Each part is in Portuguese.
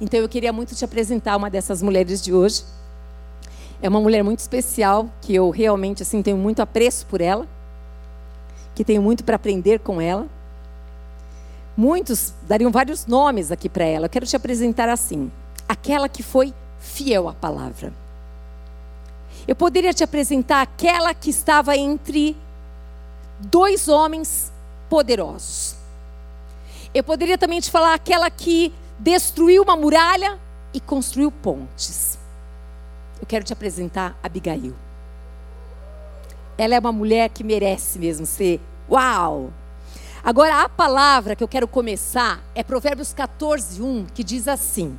Então eu queria muito te apresentar uma dessas mulheres de hoje. É uma mulher muito especial, que eu realmente assim tenho muito apreço por ela, que tenho muito para aprender com ela. Muitos dariam vários nomes aqui para ela. Eu quero te apresentar assim: aquela que foi fiel à palavra. Eu poderia te apresentar aquela que estava entre dois homens poderosos. Eu poderia também te falar aquela que destruiu uma muralha e construiu pontes. Eu quero te apresentar Abigail. Ela é uma mulher que merece mesmo ser. Uau! Agora, a palavra que eu quero começar é Provérbios 14, 1, que diz assim.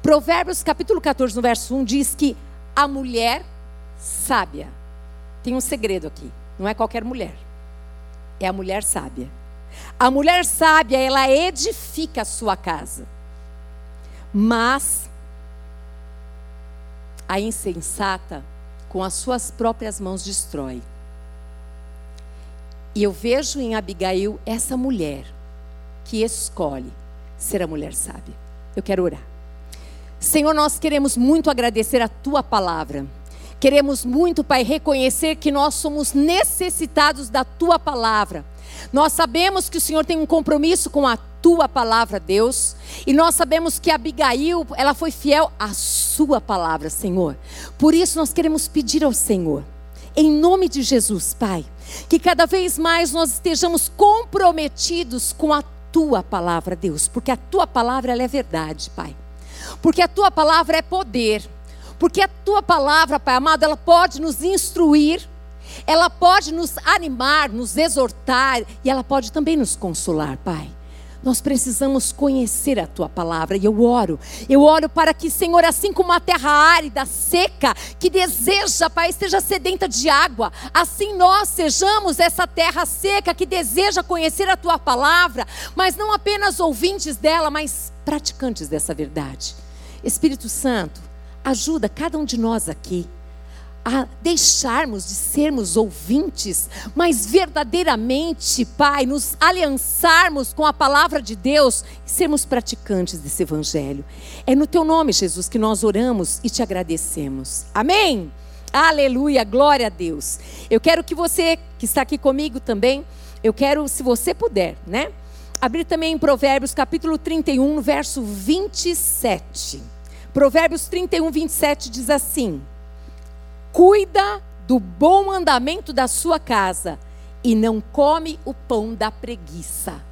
Provérbios capítulo 14, no verso 1, diz que a mulher sábia. Tem um segredo aqui. Não é qualquer mulher. É a mulher sábia. A mulher sábia, ela edifica a sua casa. Mas a insensata, com as suas próprias mãos, destrói. E eu vejo em Abigail essa mulher que escolhe ser a mulher sábia. Eu quero orar. Senhor, nós queremos muito agradecer a tua palavra. Queremos muito, Pai, reconhecer que nós somos necessitados da tua palavra. Nós sabemos que o Senhor tem um compromisso com a tua palavra, Deus, e nós sabemos que Abigail, ela foi fiel à sua palavra, Senhor. Por isso nós queremos pedir ao Senhor, em nome de Jesus, Pai, que cada vez mais nós estejamos comprometidos com a tua palavra, Deus, porque a tua palavra ela é verdade, Pai. Porque a tua palavra é poder. Porque a tua palavra, Pai amado, ela pode nos instruir, ela pode nos animar, nos exortar e ela pode também nos consolar, Pai. Nós precisamos conhecer a tua palavra e eu oro. Eu oro para que, Senhor, assim como a terra árida, seca, que deseja, Pai, esteja sedenta de água, assim nós sejamos essa terra seca que deseja conhecer a tua palavra, mas não apenas ouvintes dela, mas praticantes dessa verdade. Espírito Santo, ajuda cada um de nós aqui a deixarmos de sermos ouvintes, mas verdadeiramente, Pai, nos aliançarmos com a palavra de Deus e sermos praticantes desse evangelho. É no teu nome, Jesus, que nós oramos e te agradecemos. Amém. Aleluia, glória a Deus. Eu quero que você que está aqui comigo também, eu quero, se você puder, né? Abrir também em Provérbios capítulo 31, verso 27. Provérbios 31, 27 diz assim: Cuida do bom andamento da sua casa e não come o pão da preguiça.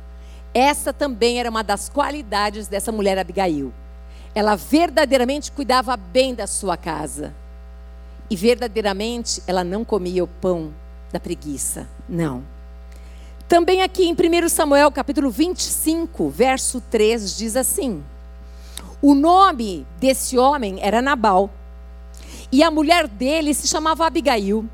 Essa também era uma das qualidades dessa mulher Abigail. Ela verdadeiramente cuidava bem da sua casa. E verdadeiramente ela não comia o pão da preguiça. Não. Também aqui em 1 Samuel, capítulo 25, verso 3, diz assim: O nome desse homem era Nabal e a mulher dele se chamava Abigail.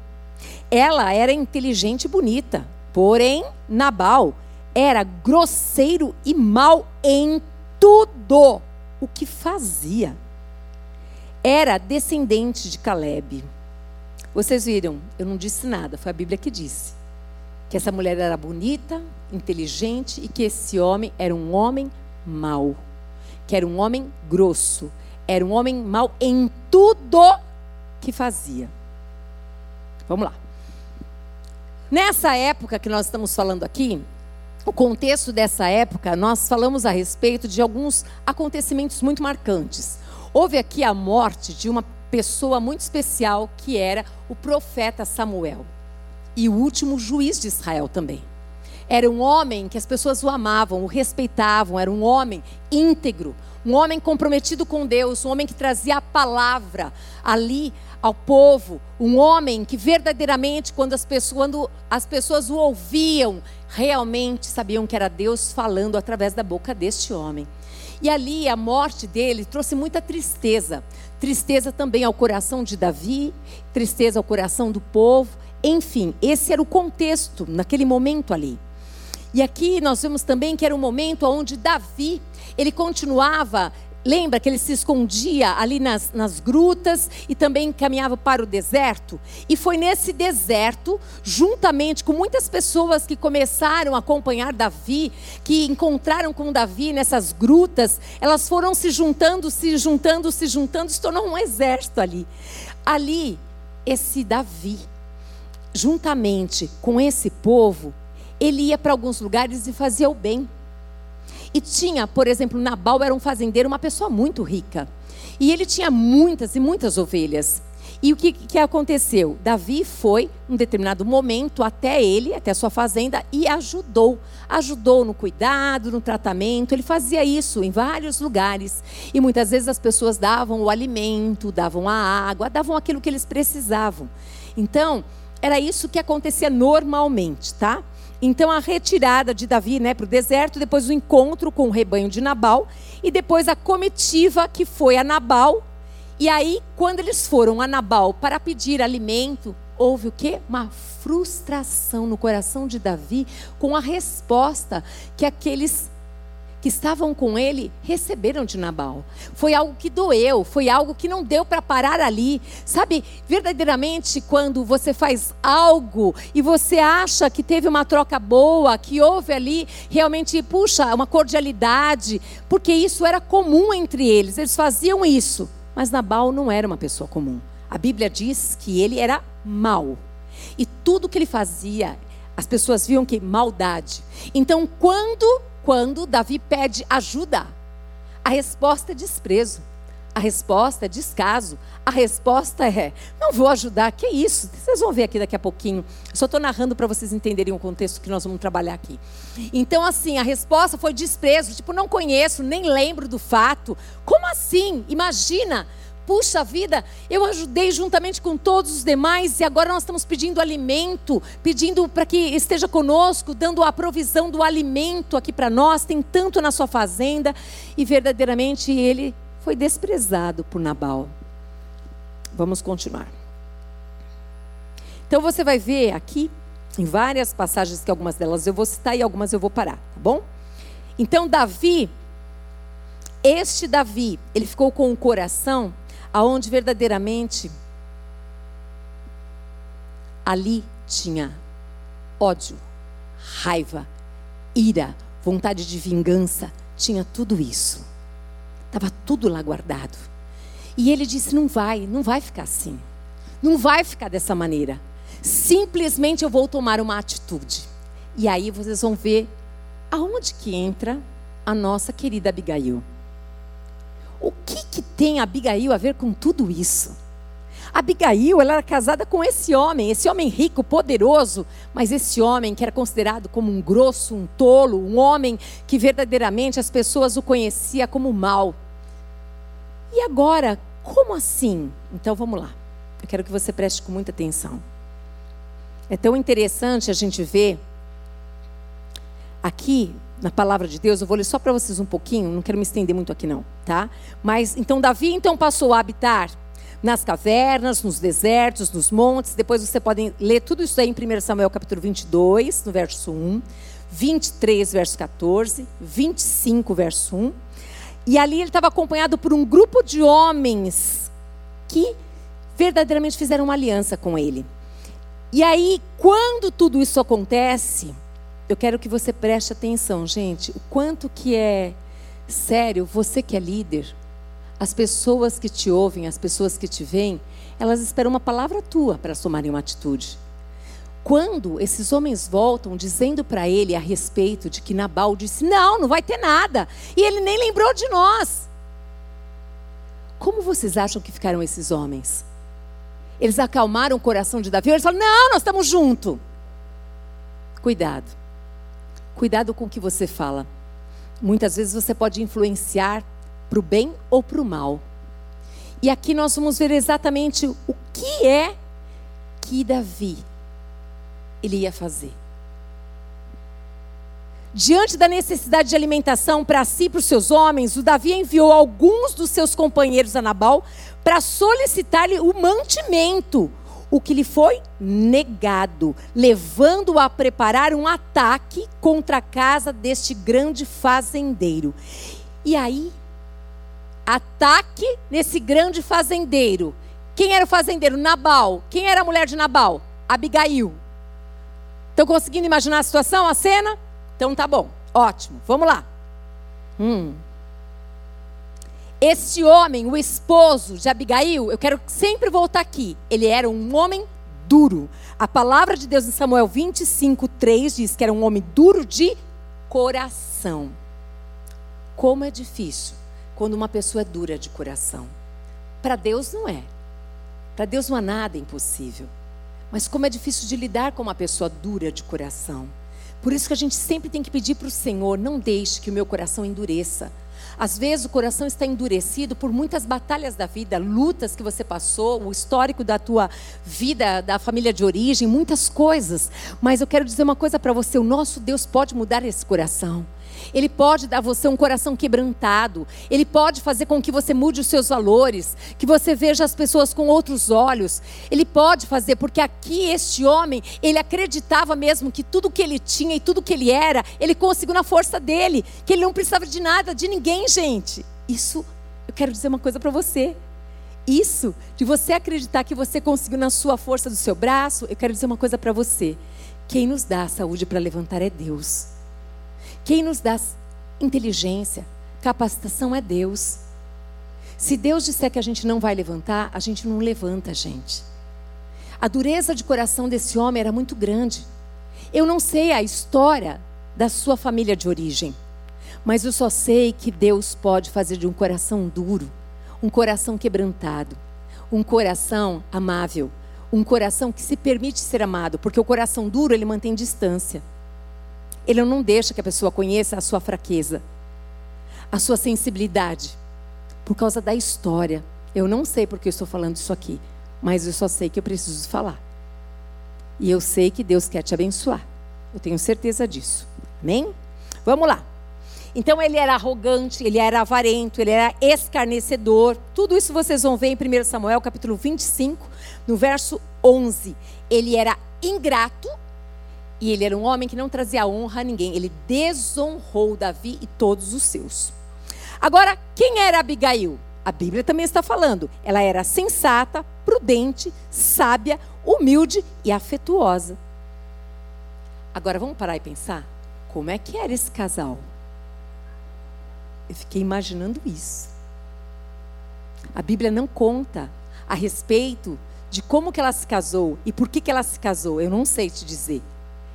Ela era inteligente e bonita, porém Nabal era grosseiro e mau em tudo o que fazia. Era descendente de Caleb. Vocês viram, eu não disse nada, foi a Bíblia que disse. Que essa mulher era bonita, inteligente e que esse homem era um homem mau. Que era um homem grosso. Era um homem mau em tudo que fazia. Vamos lá. Nessa época que nós estamos falando aqui, o contexto dessa época, nós falamos a respeito de alguns acontecimentos muito marcantes. Houve aqui a morte de uma pessoa muito especial que era o profeta Samuel e o último juiz de Israel também. Era um homem que as pessoas o amavam, o respeitavam, era um homem íntegro, um homem comprometido com Deus, um homem que trazia a palavra ali ao povo, um homem que verdadeiramente, quando as pessoas, quando as pessoas o ouviam, realmente sabiam que era Deus falando através da boca deste homem. E ali a morte dele trouxe muita tristeza. Tristeza também ao coração de Davi, tristeza ao coração do povo. Enfim, esse era o contexto naquele momento ali. E aqui nós vemos também que era um momento onde Davi, ele continuava Lembra que ele se escondia ali nas, nas grutas e também caminhava para o deserto? E foi nesse deserto, juntamente com muitas pessoas que começaram a acompanhar Davi, que encontraram com Davi nessas grutas, elas foram se juntando, se juntando, se juntando, se tornou um exército ali. Ali, esse Davi, juntamente com esse povo, ele ia para alguns lugares e fazia o bem. E tinha, por exemplo, Nabal era um fazendeiro, uma pessoa muito rica. E ele tinha muitas e muitas ovelhas. E o que, que aconteceu? Davi foi, num determinado momento, até ele, até a sua fazenda, e ajudou. Ajudou no cuidado, no tratamento. Ele fazia isso em vários lugares. E muitas vezes as pessoas davam o alimento, davam a água, davam aquilo que eles precisavam. Então, era isso que acontecia normalmente, tá? Então a retirada de Davi né, para o deserto, depois o encontro com o rebanho de Nabal, e depois a comitiva que foi a Nabal. E aí, quando eles foram a Nabal para pedir alimento, houve o quê? Uma frustração no coração de Davi com a resposta que aqueles que estavam com ele receberam de Nabal. Foi algo que doeu, foi algo que não deu para parar ali. Sabe, verdadeiramente, quando você faz algo e você acha que teve uma troca boa, que houve ali realmente, puxa, uma cordialidade, porque isso era comum entre eles, eles faziam isso. Mas Nabal não era uma pessoa comum. A Bíblia diz que ele era mau. E tudo que ele fazia, as pessoas viam que maldade. Então, quando quando Davi pede ajuda, a resposta é desprezo. A resposta é descaso. A resposta é: não vou ajudar. Que isso? Vocês vão ver aqui daqui a pouquinho. Só estou narrando para vocês entenderem o contexto que nós vamos trabalhar aqui. Então, assim, a resposta foi desprezo. Tipo, não conheço, nem lembro do fato. Como assim? Imagina Puxa vida, eu ajudei juntamente com todos os demais e agora nós estamos pedindo alimento, pedindo para que esteja conosco, dando a provisão do alimento aqui para nós, tem tanto na sua fazenda e verdadeiramente ele foi desprezado por Nabal. Vamos continuar. Então você vai ver aqui em várias passagens que algumas delas eu vou citar e algumas eu vou parar, tá bom? Então Davi, este Davi, ele ficou com o coração aonde verdadeiramente ali tinha ódio, raiva, ira, vontade de vingança, tinha tudo isso. Estava tudo lá guardado. E ele disse: não vai, não vai ficar assim. Não vai ficar dessa maneira. Simplesmente eu vou tomar uma atitude. E aí vocês vão ver aonde que entra a nossa querida Abigail. O que, que tem Abigail a ver com tudo isso? Abigail, ela era casada com esse homem, esse homem rico, poderoso, mas esse homem que era considerado como um grosso, um tolo, um homem que verdadeiramente as pessoas o conheciam como mal. E agora, como assim? Então vamos lá. Eu quero que você preste com muita atenção. É tão interessante a gente ver aqui na palavra de Deus, eu vou ler só para vocês um pouquinho, não quero me estender muito aqui não, tá? Mas então Davi então passou a habitar nas cavernas, nos desertos, nos montes. Depois você pode ler tudo isso aí em 1 Samuel capítulo 22, no verso 1, 23, verso 14, 25, verso 1. E ali ele estava acompanhado por um grupo de homens que verdadeiramente fizeram uma aliança com ele. E aí, quando tudo isso acontece, eu quero que você preste atenção, gente, o quanto que é sério, você que é líder, as pessoas que te ouvem, as pessoas que te veem, elas esperam uma palavra tua para tomarem uma atitude. Quando esses homens voltam dizendo para ele a respeito de que Nabal disse: Não, não vai ter nada, e ele nem lembrou de nós. Como vocês acham que ficaram esses homens? Eles acalmaram o coração de Davi, eles falaram: Não, nós estamos juntos. Cuidado. Cuidado com o que você fala. Muitas vezes você pode influenciar para o bem ou para o mal. E aqui nós vamos ver exatamente o que é que Davi ele ia fazer. Diante da necessidade de alimentação para si e para os seus homens, o Davi enviou alguns dos seus companheiros a Nabal para solicitar-lhe o mantimento, o que lhe foi negado, levando-o a preparar um ataque contra a casa deste grande fazendeiro. E aí, ataque nesse grande fazendeiro. Quem era o fazendeiro? Nabal. Quem era a mulher de Nabal? Abigail. Estão conseguindo imaginar a situação, a cena? Então tá bom, ótimo. Vamos lá. Hum. Este homem, o esposo de Abigail, eu quero sempre voltar aqui. Ele era um homem duro. A palavra de Deus em Samuel 25, 3 diz que era um homem duro de coração. Como é difícil quando uma pessoa é dura de coração. Para Deus não é. Para Deus não há nada impossível. Mas como é difícil de lidar com uma pessoa dura de coração. Por isso que a gente sempre tem que pedir para o Senhor: não deixe que o meu coração endureça. Às vezes o coração está endurecido por muitas batalhas da vida, lutas que você passou, o histórico da tua vida, da família de origem, muitas coisas. Mas eu quero dizer uma coisa para você: o nosso Deus pode mudar esse coração. Ele pode dar a você um coração quebrantado. Ele pode fazer com que você mude os seus valores, que você veja as pessoas com outros olhos. Ele pode fazer, porque aqui este homem, ele acreditava mesmo que tudo que ele tinha e tudo que ele era, ele conseguiu na força dele, que ele não precisava de nada, de ninguém, gente. Isso, eu quero dizer uma coisa para você. Isso, de você acreditar que você conseguiu na sua força do seu braço, eu quero dizer uma coisa para você. Quem nos dá a saúde para levantar é Deus. Quem nos dá inteligência, capacitação é Deus. Se Deus disser que a gente não vai levantar, a gente não levanta, gente. A dureza de coração desse homem era muito grande. Eu não sei a história da sua família de origem, mas eu só sei que Deus pode fazer de um coração duro, um coração quebrantado, um coração amável, um coração que se permite ser amado, porque o coração duro ele mantém distância. Ele não deixa que a pessoa conheça a sua fraqueza, a sua sensibilidade, por causa da história. Eu não sei porque eu estou falando isso aqui, mas eu só sei que eu preciso falar. E eu sei que Deus quer te abençoar. Eu tenho certeza disso. Amém? Vamos lá. Então ele era arrogante, ele era avarento, ele era escarnecedor. Tudo isso vocês vão ver em 1 Samuel capítulo 25, no verso 11. Ele era ingrato, e ele era um homem que não trazia honra a ninguém. Ele desonrou Davi e todos os seus. Agora, quem era Abigail? A Bíblia também está falando. Ela era sensata, prudente, sábia, humilde e afetuosa. Agora vamos parar e pensar? Como é que era esse casal? Eu fiquei imaginando isso. A Bíblia não conta a respeito de como que ela se casou e por que, que ela se casou. Eu não sei te dizer.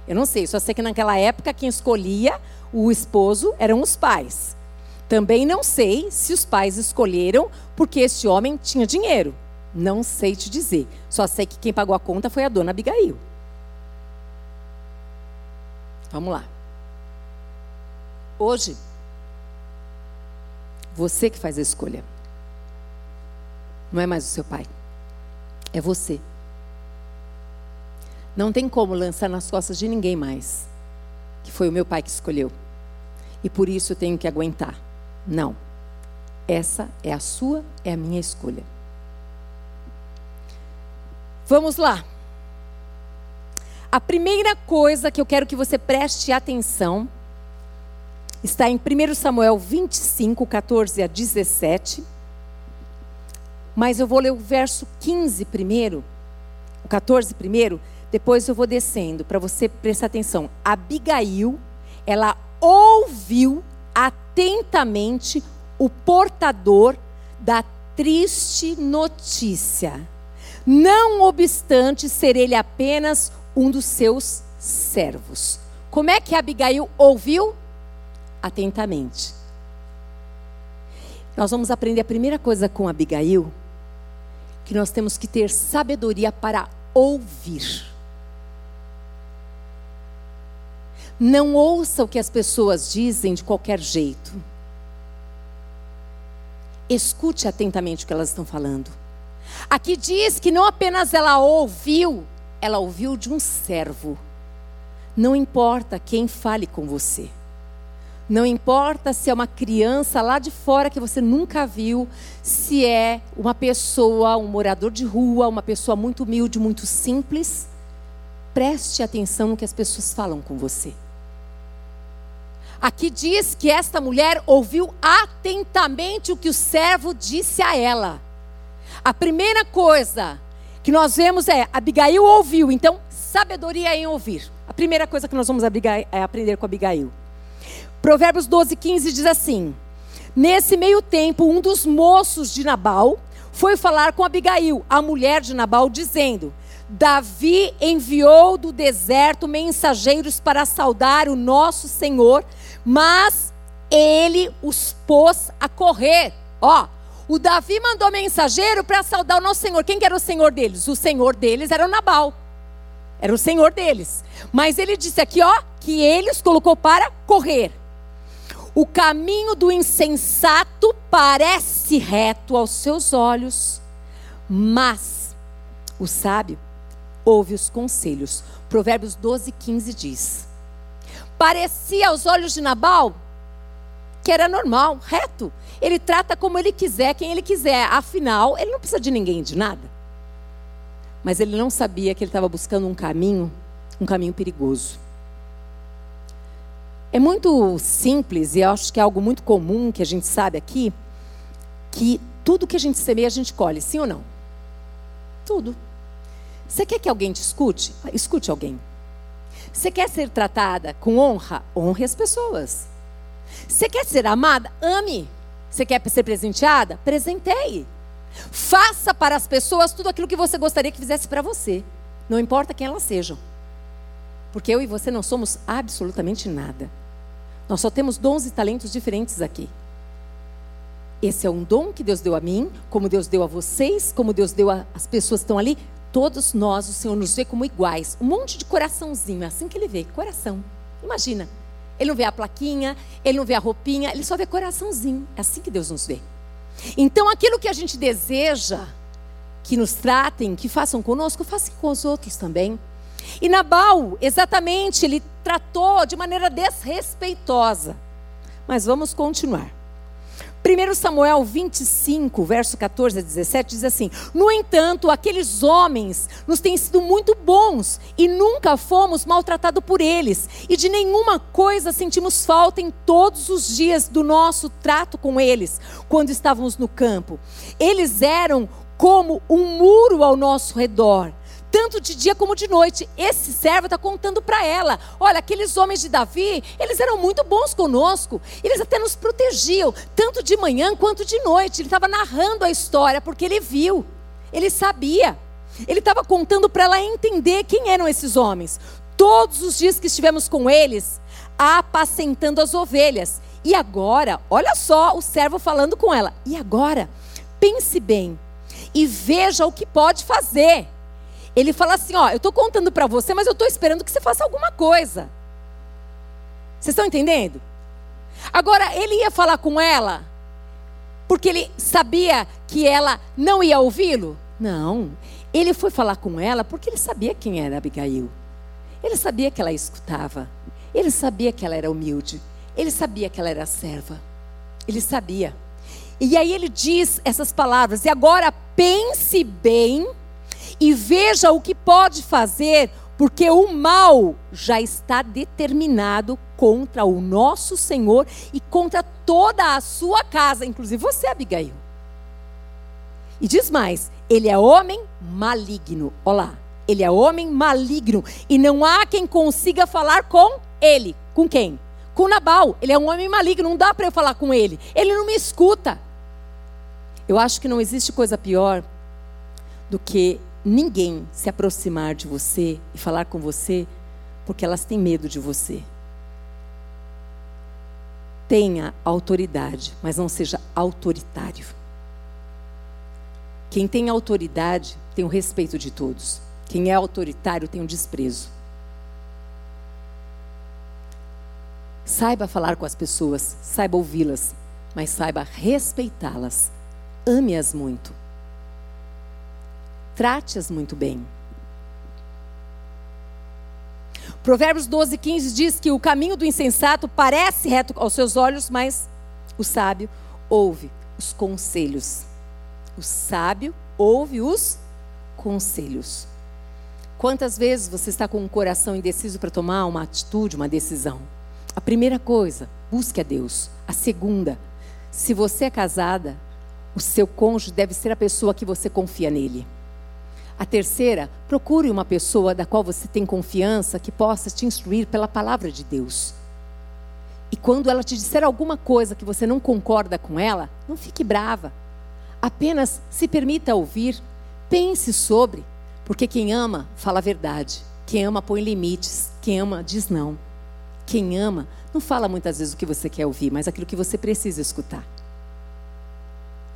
Eu não sei, só sei que naquela época quem escolhia o esposo eram os pais. Também não sei se os pais escolheram porque esse homem tinha dinheiro. Não sei te dizer. Só sei que quem pagou a conta foi a dona Abigail. Vamos lá. Hoje, você que faz a escolha. Não é mais o seu pai. É você. Não tem como lançar nas costas de ninguém mais. Que foi o meu pai que escolheu. E por isso eu tenho que aguentar. Não. Essa é a sua, é a minha escolha. Vamos lá. A primeira coisa que eu quero que você preste atenção está em 1 Samuel 25, 14 a 17. Mas eu vou ler o verso 15 primeiro, o 14 primeiro, depois eu vou descendo para você prestar atenção. Abigail, ela ouviu atentamente o portador da triste notícia, não obstante ser ele apenas um dos seus servos. Como é que Abigail ouviu? Atentamente. Nós vamos aprender a primeira coisa com Abigail, que nós temos que ter sabedoria para ouvir. Não ouça o que as pessoas dizem de qualquer jeito. Escute atentamente o que elas estão falando. Aqui diz que não apenas ela ouviu, ela ouviu de um servo. Não importa quem fale com você. Não importa se é uma criança lá de fora que você nunca viu, se é uma pessoa, um morador de rua, uma pessoa muito humilde, muito simples. Preste atenção no que as pessoas falam com você. Aqui diz que esta mulher ouviu atentamente o que o servo disse a ela. A primeira coisa que nós vemos é Abigail ouviu, então sabedoria em ouvir. A primeira coisa que nós vamos é aprender com Abigail. Provérbios 12, 15 diz assim: Nesse meio tempo, um dos moços de Nabal foi falar com Abigail, a mulher de Nabal, dizendo: Davi enviou do deserto mensageiros para saudar o nosso Senhor, mas ele os pôs a correr. Ó, o Davi mandou mensageiro para saudar o nosso Senhor. Quem que era o Senhor deles? O Senhor deles era o Nabal. Era o Senhor deles. Mas ele disse aqui, ó, que ele os colocou para correr. O caminho do insensato parece reto aos seus olhos, mas o sábio ouve os conselhos. Provérbios 12, 15 diz: Parecia aos olhos de Nabal que era normal, reto. Ele trata como ele quiser, quem ele quiser. Afinal, ele não precisa de ninguém, de nada. Mas ele não sabia que ele estava buscando um caminho, um caminho perigoso. É muito simples e eu acho que é algo muito comum que a gente sabe aqui, que tudo que a gente semeia a gente colhe, sim ou não? Tudo. Você quer que alguém te escute? Escute alguém. Você quer ser tratada com honra? Honre as pessoas. Você quer ser amada? Ame. Você quer ser presenteada? Presenteie. Faça para as pessoas tudo aquilo que você gostaria que fizesse para você. Não importa quem elas sejam. Porque eu e você não somos absolutamente nada. Nós só temos dons e talentos diferentes aqui. Esse é um dom que Deus deu a mim, como Deus deu a vocês, como Deus deu às pessoas que estão ali. Todos nós, o Senhor nos vê como iguais. Um monte de coraçãozinho, é assim que ele vê, coração. Imagina. Ele não vê a plaquinha, ele não vê a roupinha, ele só vê coraçãozinho. É assim que Deus nos vê. Então, aquilo que a gente deseja que nos tratem, que façam conosco, façam com os outros também. E Nabal, exatamente, ele tratou de maneira desrespeitosa. Mas vamos continuar. 1 Samuel 25, verso 14 a 17 diz assim: No entanto, aqueles homens nos têm sido muito bons e nunca fomos maltratados por eles, e de nenhuma coisa sentimos falta em todos os dias do nosso trato com eles, quando estávamos no campo. Eles eram como um muro ao nosso redor tanto de dia como de noite. Esse servo está contando para ela: olha, aqueles homens de Davi, eles eram muito bons conosco, eles até nos protegiam, tanto de manhã quanto de noite. Ele estava narrando a história porque ele viu, ele sabia. Ele estava contando para ela entender quem eram esses homens. Todos os dias que estivemos com eles, apacentando as ovelhas. E agora, olha só o servo falando com ela. E agora, pense bem e veja o que pode fazer. Ele fala assim: ó, eu estou contando para você, mas eu estou esperando que você faça alguma coisa. Vocês estão entendendo? Agora, ele ia falar com ela porque ele sabia que ela não ia ouvi-lo? Não. Ele foi falar com ela porque ele sabia quem era Abigail. Ele sabia que ela escutava. Ele sabia que ela era humilde. Ele sabia que ela era serva. Ele sabia. E aí ele diz essas palavras: e agora pense bem e veja o que pode fazer, porque o mal já está determinado contra o nosso Senhor e contra toda a sua casa, inclusive você, Abigail. E diz mais: ele é homem maligno. Olá, ele é homem maligno e não há quem consiga falar com ele. Com quem? Com Nabal. Ele é um homem maligno, não dá para eu falar com ele. Ele não me escuta. Eu acho que não existe coisa pior do que ninguém se aproximar de você e falar com você porque elas têm medo de você. Tenha autoridade, mas não seja autoritário. Quem tem autoridade tem o respeito de todos. Quem é autoritário tem o desprezo. Saiba falar com as pessoas, saiba ouvi-las, mas saiba respeitá-las. Ame-as muito. Trate-as muito bem. Provérbios 12, 15 diz que o caminho do insensato parece reto aos seus olhos, mas o sábio ouve os conselhos. O sábio ouve os conselhos. Quantas vezes você está com um coração indeciso para tomar uma atitude, uma decisão? A primeira coisa, busque a Deus. A segunda, se você é casada, o seu cônjuge deve ser a pessoa que você confia nele. A terceira, procure uma pessoa da qual você tem confiança que possa te instruir pela palavra de Deus. E quando ela te disser alguma coisa que você não concorda com ela, não fique brava. Apenas se permita ouvir, pense sobre, porque quem ama fala a verdade. Quem ama põe limites, quem ama diz não. Quem ama não fala muitas vezes o que você quer ouvir, mas aquilo que você precisa escutar.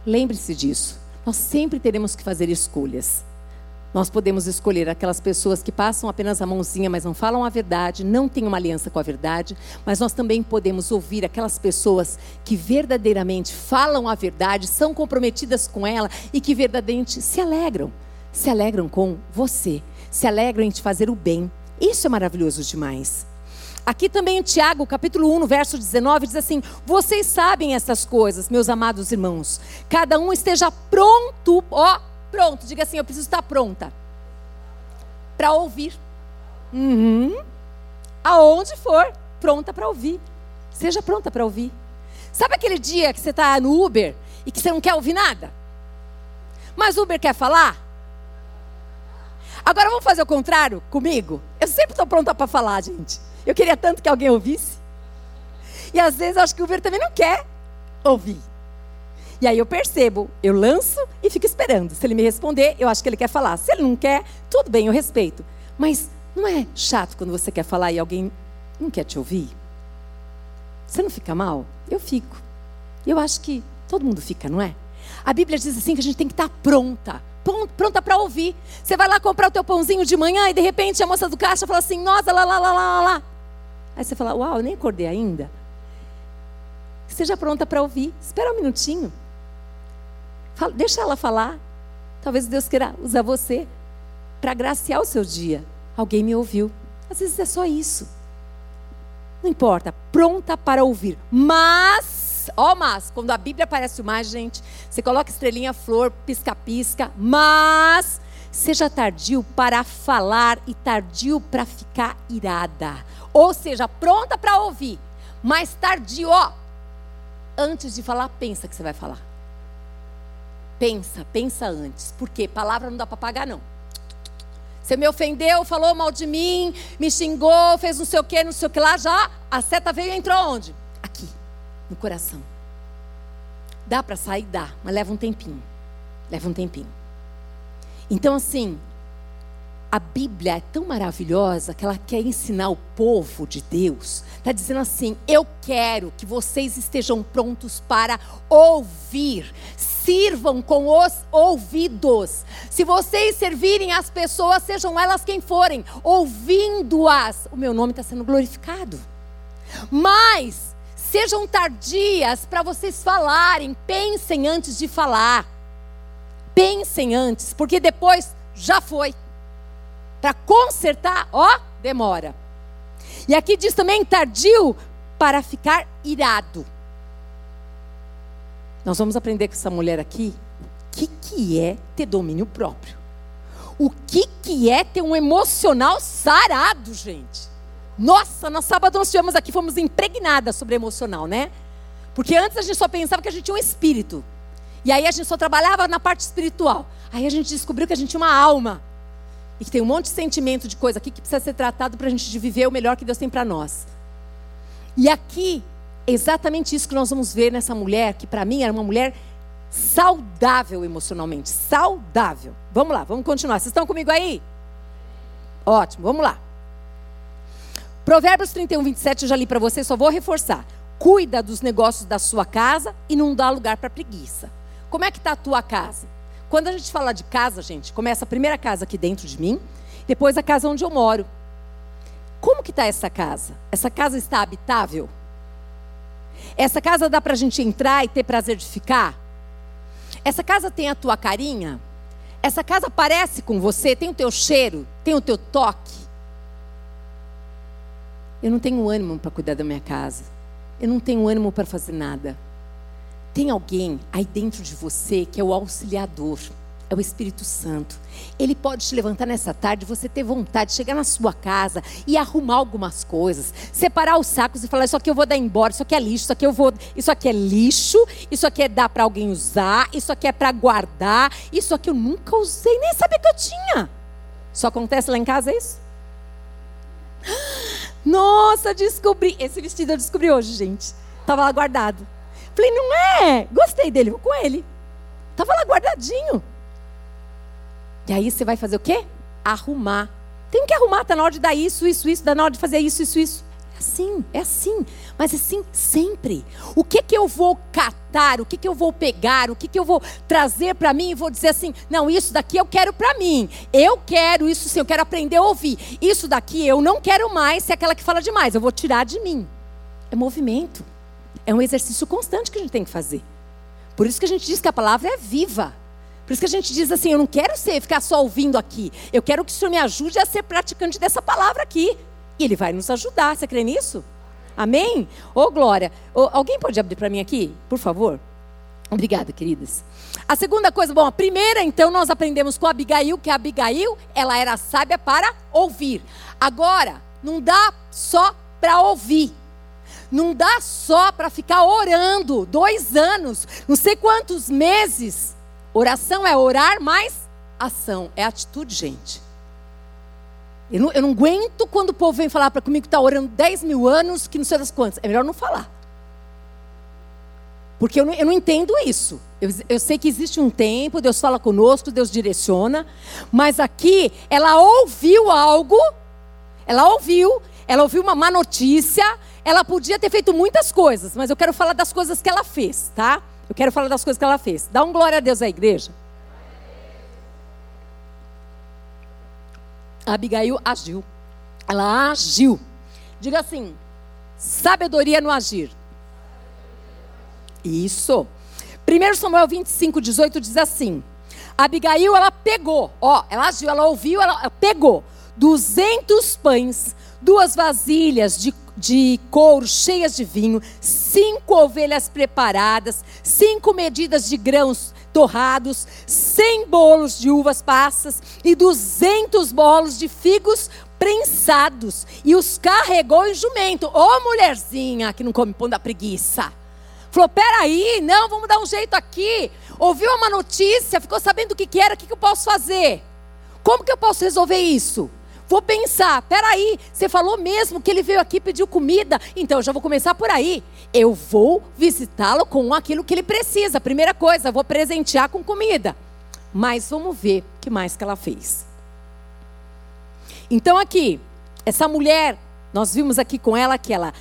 Lembre-se disso. Nós sempre teremos que fazer escolhas. Nós podemos escolher aquelas pessoas que passam apenas a mãozinha, mas não falam a verdade, não têm uma aliança com a verdade, mas nós também podemos ouvir aquelas pessoas que verdadeiramente falam a verdade, são comprometidas com ela e que verdadeiramente se alegram. Se alegram com você, se alegram em te fazer o bem. Isso é maravilhoso demais. Aqui também em Tiago, capítulo 1, verso 19, diz assim: Vocês sabem essas coisas, meus amados irmãos. Cada um esteja pronto, ó, pronto. Diga assim: Eu preciso estar pronta para ouvir. Uhum. Aonde for, pronta para ouvir. Seja pronta para ouvir. Sabe aquele dia que você está no Uber e que você não quer ouvir nada? Mas o Uber quer falar? Agora vamos fazer o contrário comigo? Eu sempre estou pronta para falar, gente. Eu queria tanto que alguém ouvisse. E às vezes acho que o Uber também não quer ouvir. E aí eu percebo, eu lanço e fico esperando. Se ele me responder, eu acho que ele quer falar. Se ele não quer, tudo bem, eu respeito. Mas não é chato quando você quer falar e alguém não quer te ouvir? Você não fica mal? Eu fico. Eu acho que todo mundo fica, não é? A Bíblia diz assim que a gente tem que estar pronta pronta para ouvir. Você vai lá comprar o teu pãozinho de manhã e de repente a moça do caixa fala assim: "Nossa, lá lá lá lá lá". Aí você fala: "Uau, eu nem acordei ainda". Esteja pronta para ouvir. Espera um minutinho. Fala, deixa ela falar. Talvez Deus queira usar você para graciar o seu dia. Alguém me ouviu. Às vezes é só isso. Não importa, pronta para ouvir. Mas ó, mas, quando a Bíblia aparece mais, gente, você coloca estrelinha, flor, pisca-pisca, mas seja tardio para falar e tardio para ficar irada. Ou seja, pronta para ouvir, mas tardio, ó. Antes de falar, pensa que você vai falar. Pensa, pensa antes. Porque palavra não dá para pagar, não. Você me ofendeu, falou mal de mim, me xingou, fez não sei o que, não sei o que lá, já a seta veio e entrou onde? Aqui no coração. Dá para sair? Dá, mas leva um tempinho. Leva um tempinho. Então, assim, a Bíblia é tão maravilhosa que ela quer ensinar o povo de Deus. Está dizendo assim: eu quero que vocês estejam prontos para ouvir. Sirvam com os ouvidos. Se vocês servirem as pessoas, sejam elas quem forem, ouvindo-as, o meu nome está sendo glorificado. Mas Sejam tardias para vocês falarem, pensem antes de falar. Pensem antes, porque depois já foi. Para consertar, ó, demora. E aqui diz também tardio para ficar irado. Nós vamos aprender com essa mulher aqui o que, que é ter domínio próprio. O que, que é ter um emocional sarado, gente. Nossa, no sábado nós tivemos aqui, fomos impregnadas sobre emocional, né? Porque antes a gente só pensava que a gente tinha um espírito. E aí a gente só trabalhava na parte espiritual. Aí a gente descobriu que a gente tinha uma alma. E que tem um monte de sentimento de coisa aqui que precisa ser tratado para a gente viver o melhor que Deus tem para nós. E aqui, exatamente isso que nós vamos ver nessa mulher, que para mim era uma mulher saudável emocionalmente. Saudável. Vamos lá, vamos continuar. Vocês estão comigo aí? Ótimo, vamos lá. Provérbios 31, 27 eu já li para você, só vou reforçar. Cuida dos negócios da sua casa e não dá lugar para preguiça. Como é que está a tua casa? Quando a gente fala de casa, gente, começa a primeira casa aqui dentro de mim, depois a casa onde eu moro. Como que está essa casa? Essa casa está habitável? Essa casa dá para a gente entrar e ter prazer de ficar? Essa casa tem a tua carinha? Essa casa parece com você? Tem o teu cheiro? Tem o teu toque? Eu não tenho ânimo para cuidar da minha casa. Eu não tenho ânimo para fazer nada. Tem alguém aí dentro de você que é o auxiliador. É o Espírito Santo. Ele pode te levantar nessa tarde, você ter vontade de chegar na sua casa e arrumar algumas coisas, separar os sacos e falar: Isso aqui eu vou dar embora, isso aqui é lixo, isso aqui eu vou. Isso aqui é lixo, isso aqui é dar para alguém usar, isso aqui é para guardar, isso aqui eu nunca usei, nem sabia que eu tinha. Só acontece lá em casa é isso? Nossa, descobri. Esse vestido eu descobri hoje, gente. Estava lá guardado. Falei, não é? Gostei dele, vou com ele. Estava lá guardadinho. E aí você vai fazer o quê? Arrumar. Tem que arrumar, está na hora de dar isso, isso, isso, está na hora de fazer isso, isso, isso. É assim, é assim. Mas assim, sempre. O que que eu vou catar, o que que eu vou pegar, o que que eu vou trazer para mim e vou dizer assim, não, isso daqui eu quero para mim. Eu quero isso sim, eu quero aprender a ouvir. Isso daqui eu não quero mais ser aquela que fala demais, eu vou tirar de mim. É movimento. É um exercício constante que a gente tem que fazer. Por isso que a gente diz que a palavra é viva. Por isso que a gente diz assim: eu não quero ser, ficar só ouvindo aqui. Eu quero que o Senhor me ajude a ser praticante dessa palavra aqui. E Ele vai nos ajudar. Você crê nisso? Amém? Ô, oh, Glória. Oh, alguém pode abrir para mim aqui, por favor? Obrigada, queridas. A segunda coisa, bom, a primeira, então, nós aprendemos com Abigail, que Abigail, ela era sábia para ouvir. Agora, não dá só para ouvir. Não dá só para ficar orando dois anos, não sei quantos meses. Oração é orar mais ação, é atitude, gente. Eu não, eu não aguento quando o povo vem falar para comigo que está orando 10 mil anos, que não sei das quantas. É melhor não falar. Porque eu não, eu não entendo isso. Eu, eu, sei que existe um tempo, Deus fala conosco, Deus direciona. Mas aqui, ela ouviu algo, ela ouviu, ela ouviu uma má notícia, ela podia ter feito muitas coisas, mas eu quero falar das coisas que ela fez, tá? Eu quero falar das coisas que ela fez. Dá um glória a Deus à igreja. A Abigail agiu. Ela agiu. Diga assim: sabedoria no agir. Isso. 1 Samuel 25, 18 diz assim: Abigail, ela pegou, ó, ela agiu, ela ouviu, ela pegou 200 pães, duas vasilhas de de couro cheias de vinho, cinco ovelhas preparadas, cinco medidas de grãos torrados, cem bolos de uvas passas e duzentos bolos de figos prensados, e os carregou em jumento. Ô oh, mulherzinha que não come pão da preguiça. Falou: peraí, não, vamos dar um jeito aqui. Ouviu uma notícia, ficou sabendo o que, que era, o que, que eu posso fazer? Como que eu posso resolver isso? Vou pensar, peraí, você falou mesmo que ele veio aqui e pediu comida, então eu já vou começar por aí. Eu vou visitá-lo com aquilo que ele precisa. Primeira coisa, vou presentear com comida. Mas vamos ver o que mais que ela fez. Então aqui, essa mulher, nós vimos aqui com ela que ela,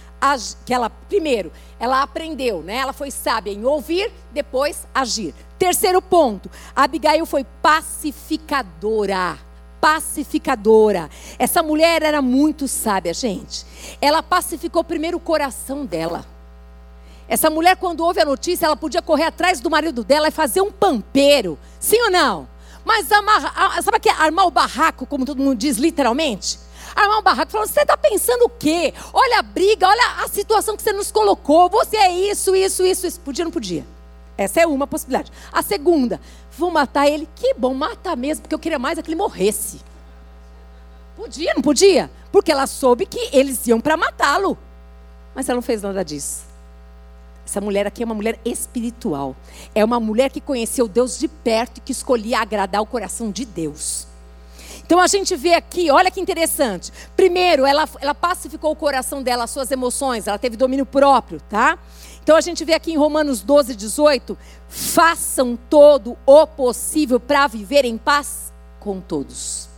que ela primeiro, ela aprendeu, né? Ela foi sábia em ouvir, depois agir. Terceiro ponto, Abigail foi pacificadora pacificadora. Essa mulher era muito sábia, gente. Ela pacificou primeiro o coração dela. Essa mulher, quando ouve a notícia, ela podia correr atrás do marido dela e fazer um pampeiro. Sim ou não? Mas amarra, sabe que é armar o barraco, como todo mundo diz literalmente? Armar um barraco falando, você está pensando o quê? Olha a briga, olha a situação que você nos colocou. Você é isso, isso, isso, isso. Podia ou não podia? Essa é uma possibilidade. A segunda, vou matar ele. Que bom, mata mesmo, porque eu queria mais é que ele morresse. Podia, não podia? Porque ela soube que eles iam para matá-lo. Mas ela não fez nada disso. Essa mulher aqui é uma mulher espiritual. É uma mulher que conheceu Deus de perto e que escolhia agradar o coração de Deus. Então a gente vê aqui, olha que interessante. Primeiro, ela, ela pacificou o coração dela, as suas emoções, ela teve domínio próprio, tá? Então a gente vê aqui em Romanos 12, 18: façam todo o possível para viver em paz com todos.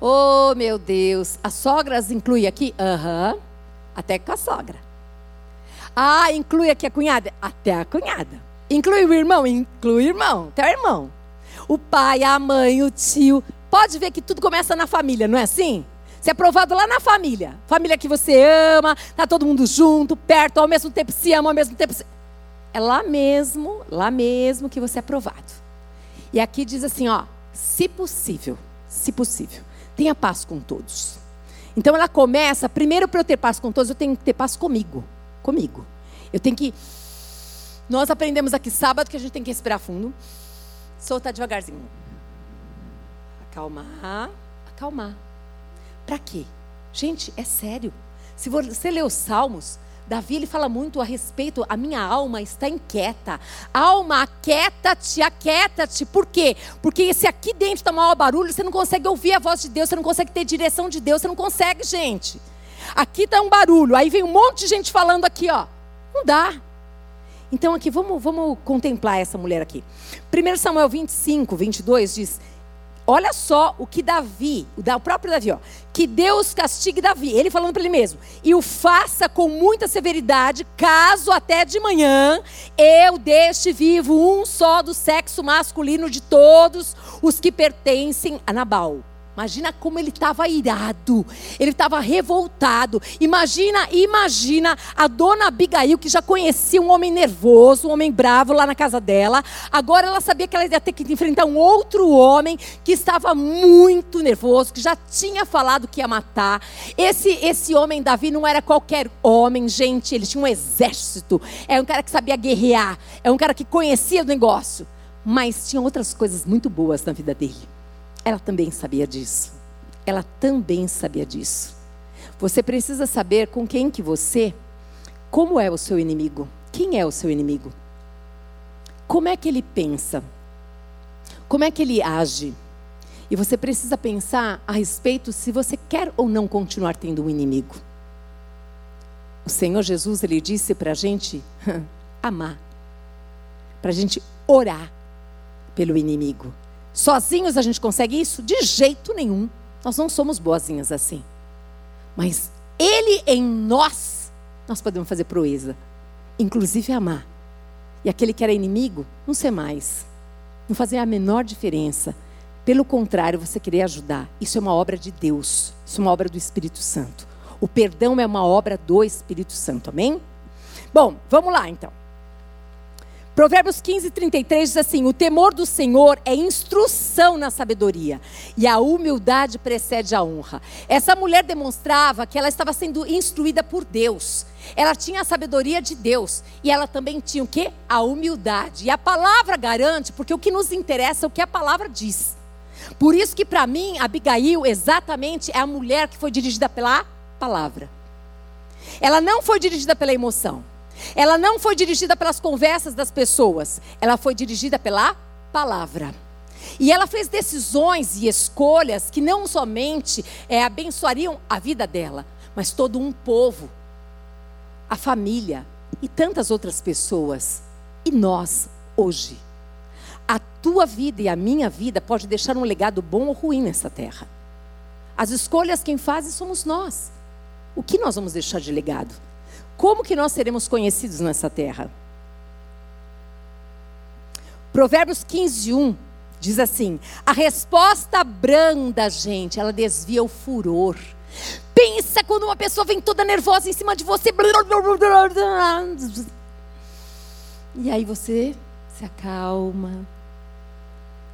Oh, meu Deus, as sogras inclui aqui? Aham, uhum. até com a sogra. Ah, inclui aqui a cunhada? Até a cunhada. Inclui o irmão? Inclui o irmão, até o irmão. O pai, a mãe, o tio. Pode ver que tudo começa na família, não é assim? Ser aprovado lá na família. Família que você ama, tá todo mundo junto, perto, ao mesmo tempo se ama, ao mesmo tempo se... É lá mesmo, lá mesmo que você é aprovado. E aqui diz assim, ó, se possível, se possível, tenha paz com todos. Então ela começa, primeiro para eu ter paz com todos, eu tenho que ter paz comigo, comigo. Eu tenho que nós aprendemos aqui sábado que a gente tem que respirar fundo. Soltar devagarzinho. Acalmar, acalmar. Para quê? Gente, é sério. Se você ler os Salmos, Davi ele fala muito a respeito, a minha alma está inquieta. Alma, aquieta-te, aquieta-te. Por quê? Porque se aqui dentro está maior barulho, você não consegue ouvir a voz de Deus, você não consegue ter direção de Deus, você não consegue, gente. Aqui está um barulho, aí vem um monte de gente falando aqui, ó. Não dá. Então aqui, vamos, vamos contemplar essa mulher aqui. 1 Samuel 25, 22 diz Olha só o que Davi, o próprio Davi, ó, que Deus castigue Davi, ele falando para ele mesmo, e o faça com muita severidade, caso até de manhã eu deixe vivo um só do sexo masculino de todos os que pertencem a Nabal. Imagina como ele estava irado, ele estava revoltado. Imagina, imagina a dona Abigail, que já conhecia um homem nervoso, um homem bravo lá na casa dela. Agora ela sabia que ela ia ter que enfrentar um outro homem que estava muito nervoso, que já tinha falado que ia matar. Esse, esse homem, Davi, não era qualquer homem, gente, ele tinha um exército. É um cara que sabia guerrear, é um cara que conhecia o negócio. Mas tinha outras coisas muito boas na vida dele. Ela também sabia disso. Ela também sabia disso. Você precisa saber com quem que você, como é o seu inimigo? Quem é o seu inimigo? Como é que ele pensa? Como é que ele age? E você precisa pensar a respeito se você quer ou não continuar tendo um inimigo. O Senhor Jesus, ele disse para a gente amar, para a gente orar pelo inimigo. Sozinhos a gente consegue isso? De jeito nenhum. Nós não somos boazinhas assim. Mas Ele em nós, nós podemos fazer proeza. Inclusive amar. E aquele que era inimigo, não ser mais. Não fazer a menor diferença. Pelo contrário, você querer ajudar. Isso é uma obra de Deus. Isso é uma obra do Espírito Santo. O perdão é uma obra do Espírito Santo. Amém? Bom, vamos lá então. Provérbios 15, 33 diz assim: O temor do Senhor é instrução na sabedoria, e a humildade precede a honra. Essa mulher demonstrava que ela estava sendo instruída por Deus. Ela tinha a sabedoria de Deus e ela também tinha o que? A humildade. E a palavra garante, porque o que nos interessa é o que a palavra diz. Por isso que para mim, Abigail exatamente é a mulher que foi dirigida pela palavra. Ela não foi dirigida pela emoção. Ela não foi dirigida pelas conversas das pessoas, ela foi dirigida pela palavra. E ela fez decisões e escolhas que não somente é, abençoariam a vida dela, mas todo um povo, a família e tantas outras pessoas. E nós, hoje, a tua vida e a minha vida pode deixar um legado bom ou ruim nessa terra. As escolhas quem faz somos nós. O que nós vamos deixar de legado? Como que nós seremos conhecidos nessa terra? Provérbios 15, 1 diz assim: a resposta branda, gente, ela desvia o furor. Pensa quando uma pessoa vem toda nervosa em cima de você. E aí você se acalma,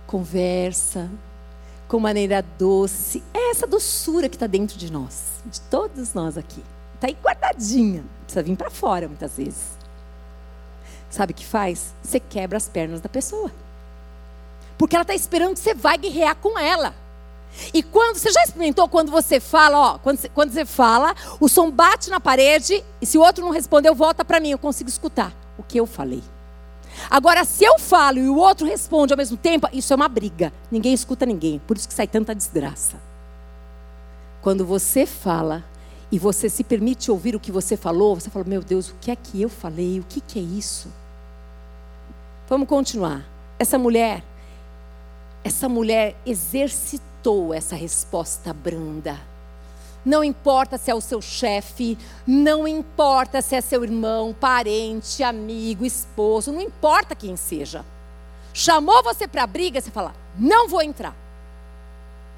conversa com maneira doce. É essa doçura que está dentro de nós, de todos nós aqui. Está aí guardadinha. Precisa vir para fora muitas vezes. Sabe o que faz? Você quebra as pernas da pessoa. Porque ela está esperando que você vai guerrear com ela. E quando você já experimentou quando você fala, ó, quando você, quando você fala, o som bate na parede e se o outro não respondeu, volta para mim, eu consigo escutar o que eu falei. Agora, se eu falo e o outro responde ao mesmo tempo, isso é uma briga. Ninguém escuta ninguém. Por isso que sai tanta desgraça. Quando você fala, e você se permite ouvir o que você falou, você fala: Meu Deus, o que é que eu falei? O que, que é isso? Vamos continuar. Essa mulher, essa mulher exercitou essa resposta branda. Não importa se é o seu chefe, não importa se é seu irmão, parente, amigo, esposo, não importa quem seja. Chamou você para a briga, você fala: Não vou entrar.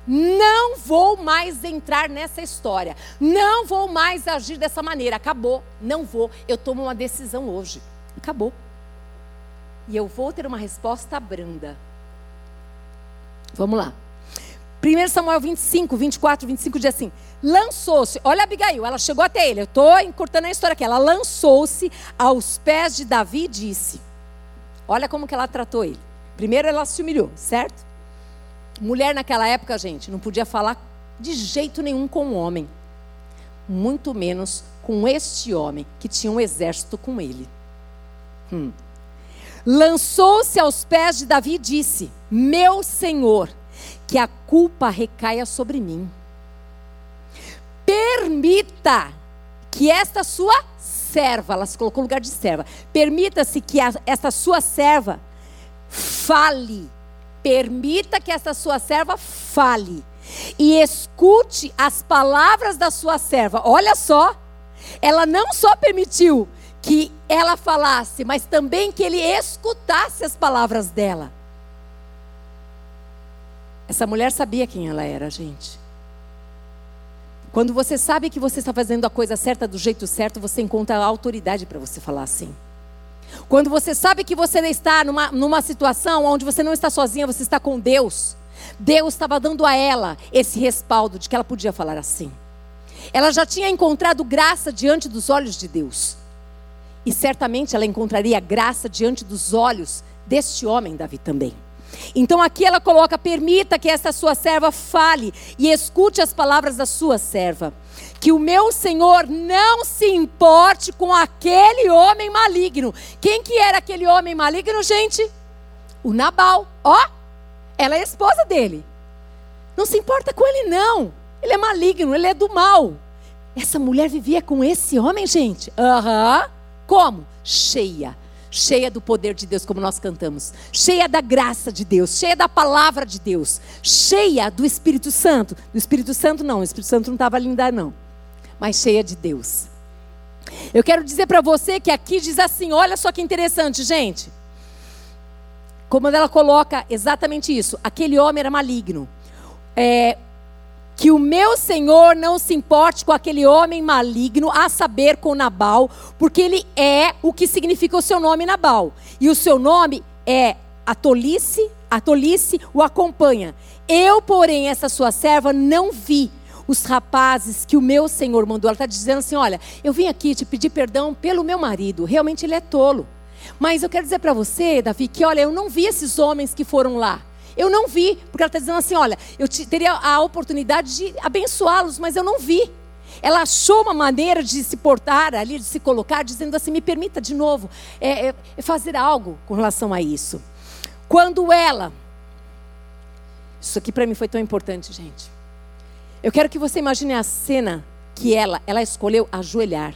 Não vou mais entrar nessa história. Não vou mais agir dessa maneira. Acabou. Não vou. Eu tomo uma decisão hoje. Acabou. E eu vou ter uma resposta branda. Vamos lá. 1 Samuel 25, 24, 25 diz assim: lançou-se, olha Abigail, ela chegou até ele, eu estou encurtando a história aqui. Ela lançou-se aos pés de Davi e disse: Olha como que ela tratou ele. Primeiro ela se humilhou, certo? Mulher naquela época, gente, não podia falar de jeito nenhum com o homem. Muito menos com este homem que tinha um exército com ele. Hum. Lançou-se aos pés de Davi e disse: Meu senhor, que a culpa recaia sobre mim. Permita que esta sua serva, ela se colocou no lugar de serva, permita-se que a, esta sua serva fale. Permita que esta sua serva fale. E escute as palavras da sua serva. Olha só, ela não só permitiu que ela falasse, mas também que ele escutasse as palavras dela. Essa mulher sabia quem ela era, gente. Quando você sabe que você está fazendo a coisa certa do jeito certo, você encontra a autoridade para você falar assim. Quando você sabe que você está numa, numa situação onde você não está sozinha, você está com Deus. Deus estava dando a ela esse respaldo de que ela podia falar assim. Ela já tinha encontrado graça diante dos olhos de Deus. E certamente ela encontraria graça diante dos olhos deste homem, Davi também. Então aqui ela coloca: permita que essa sua serva fale e escute as palavras da sua serva que o meu Senhor não se importe com aquele homem maligno. Quem que era aquele homem maligno, gente? O Nabal. Ó, ela é esposa dele. Não se importa com ele não. Ele é maligno, ele é do mal. Essa mulher vivia com esse homem, gente. Aham. Uhum. Como? Cheia cheia do poder de Deus, como nós cantamos, cheia da graça de Deus, cheia da palavra de Deus, cheia do Espírito Santo. Do Espírito Santo, não, o Espírito Santo não estava linda, não mas cheia de Deus. Eu quero dizer para você que aqui diz assim: olha só que interessante, gente. Como ela coloca exatamente isso: aquele homem era maligno. É, que o meu senhor não se importe com aquele homem maligno, a saber, com Nabal, porque ele é o que significa o seu nome Nabal. E o seu nome é a tolice, a tolice o acompanha. Eu, porém, essa sua serva não vi os rapazes que o meu Senhor mandou. Ela está dizendo assim: olha, eu vim aqui te pedir perdão pelo meu marido. Realmente ele é tolo. Mas eu quero dizer para você, Davi, que olha, eu não vi esses homens que foram lá. Eu não vi, porque ela está dizendo assim: olha, eu teria a oportunidade de abençoá-los, mas eu não vi. Ela achou uma maneira de se portar ali, de se colocar, dizendo assim: me permita de novo é, é, é fazer algo com relação a isso. Quando ela. Isso aqui para mim foi tão importante, gente. Eu quero que você imagine a cena que ela, ela escolheu ajoelhar.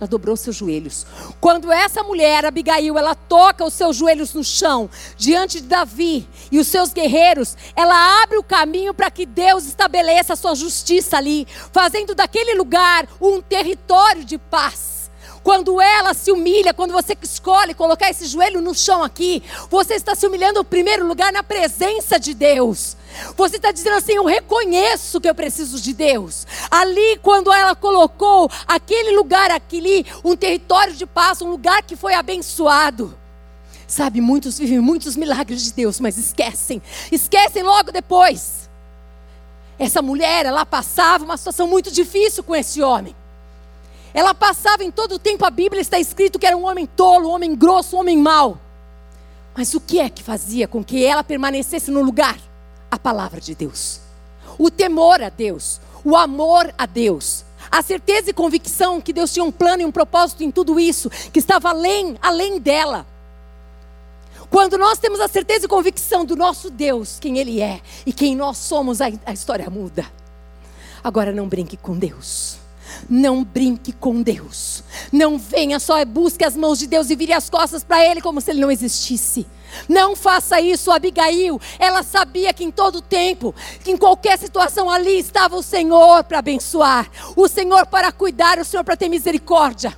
Ela dobrou seus joelhos. Quando essa mulher, Abigail, ela toca os seus joelhos no chão, diante de Davi e os seus guerreiros, ela abre o caminho para que Deus estabeleça a sua justiça ali, fazendo daquele lugar um território de paz. Quando ela se humilha, quando você escolhe colocar esse joelho no chão aqui, você está se humilhando em primeiro lugar na presença de Deus. Você está dizendo assim: Eu reconheço que eu preciso de Deus. Ali, quando ela colocou aquele lugar, aquele, um território de paz, um lugar que foi abençoado. Sabe, muitos vivem muitos milagres de Deus, mas esquecem. Esquecem logo depois. Essa mulher, ela passava uma situação muito difícil com esse homem. Ela passava em todo o tempo, a Bíblia está escrito que era um homem tolo, um homem grosso, um homem mau. Mas o que é que fazia com que ela permanecesse no lugar? A palavra de Deus. O temor a Deus, o amor a Deus, a certeza e convicção que Deus tinha um plano e um propósito em tudo isso, que estava além, além dela. Quando nós temos a certeza e convicção do nosso Deus, quem Ele é e quem nós somos, a, a história muda. Agora não brinque com Deus. Não brinque com Deus. Não venha só busque as mãos de Deus e vire as costas para Ele como se Ele não existisse. Não faça isso, Abigail. Ela sabia que em todo tempo, que em qualquer situação ali estava o Senhor para abençoar, o Senhor para cuidar, o Senhor para ter misericórdia.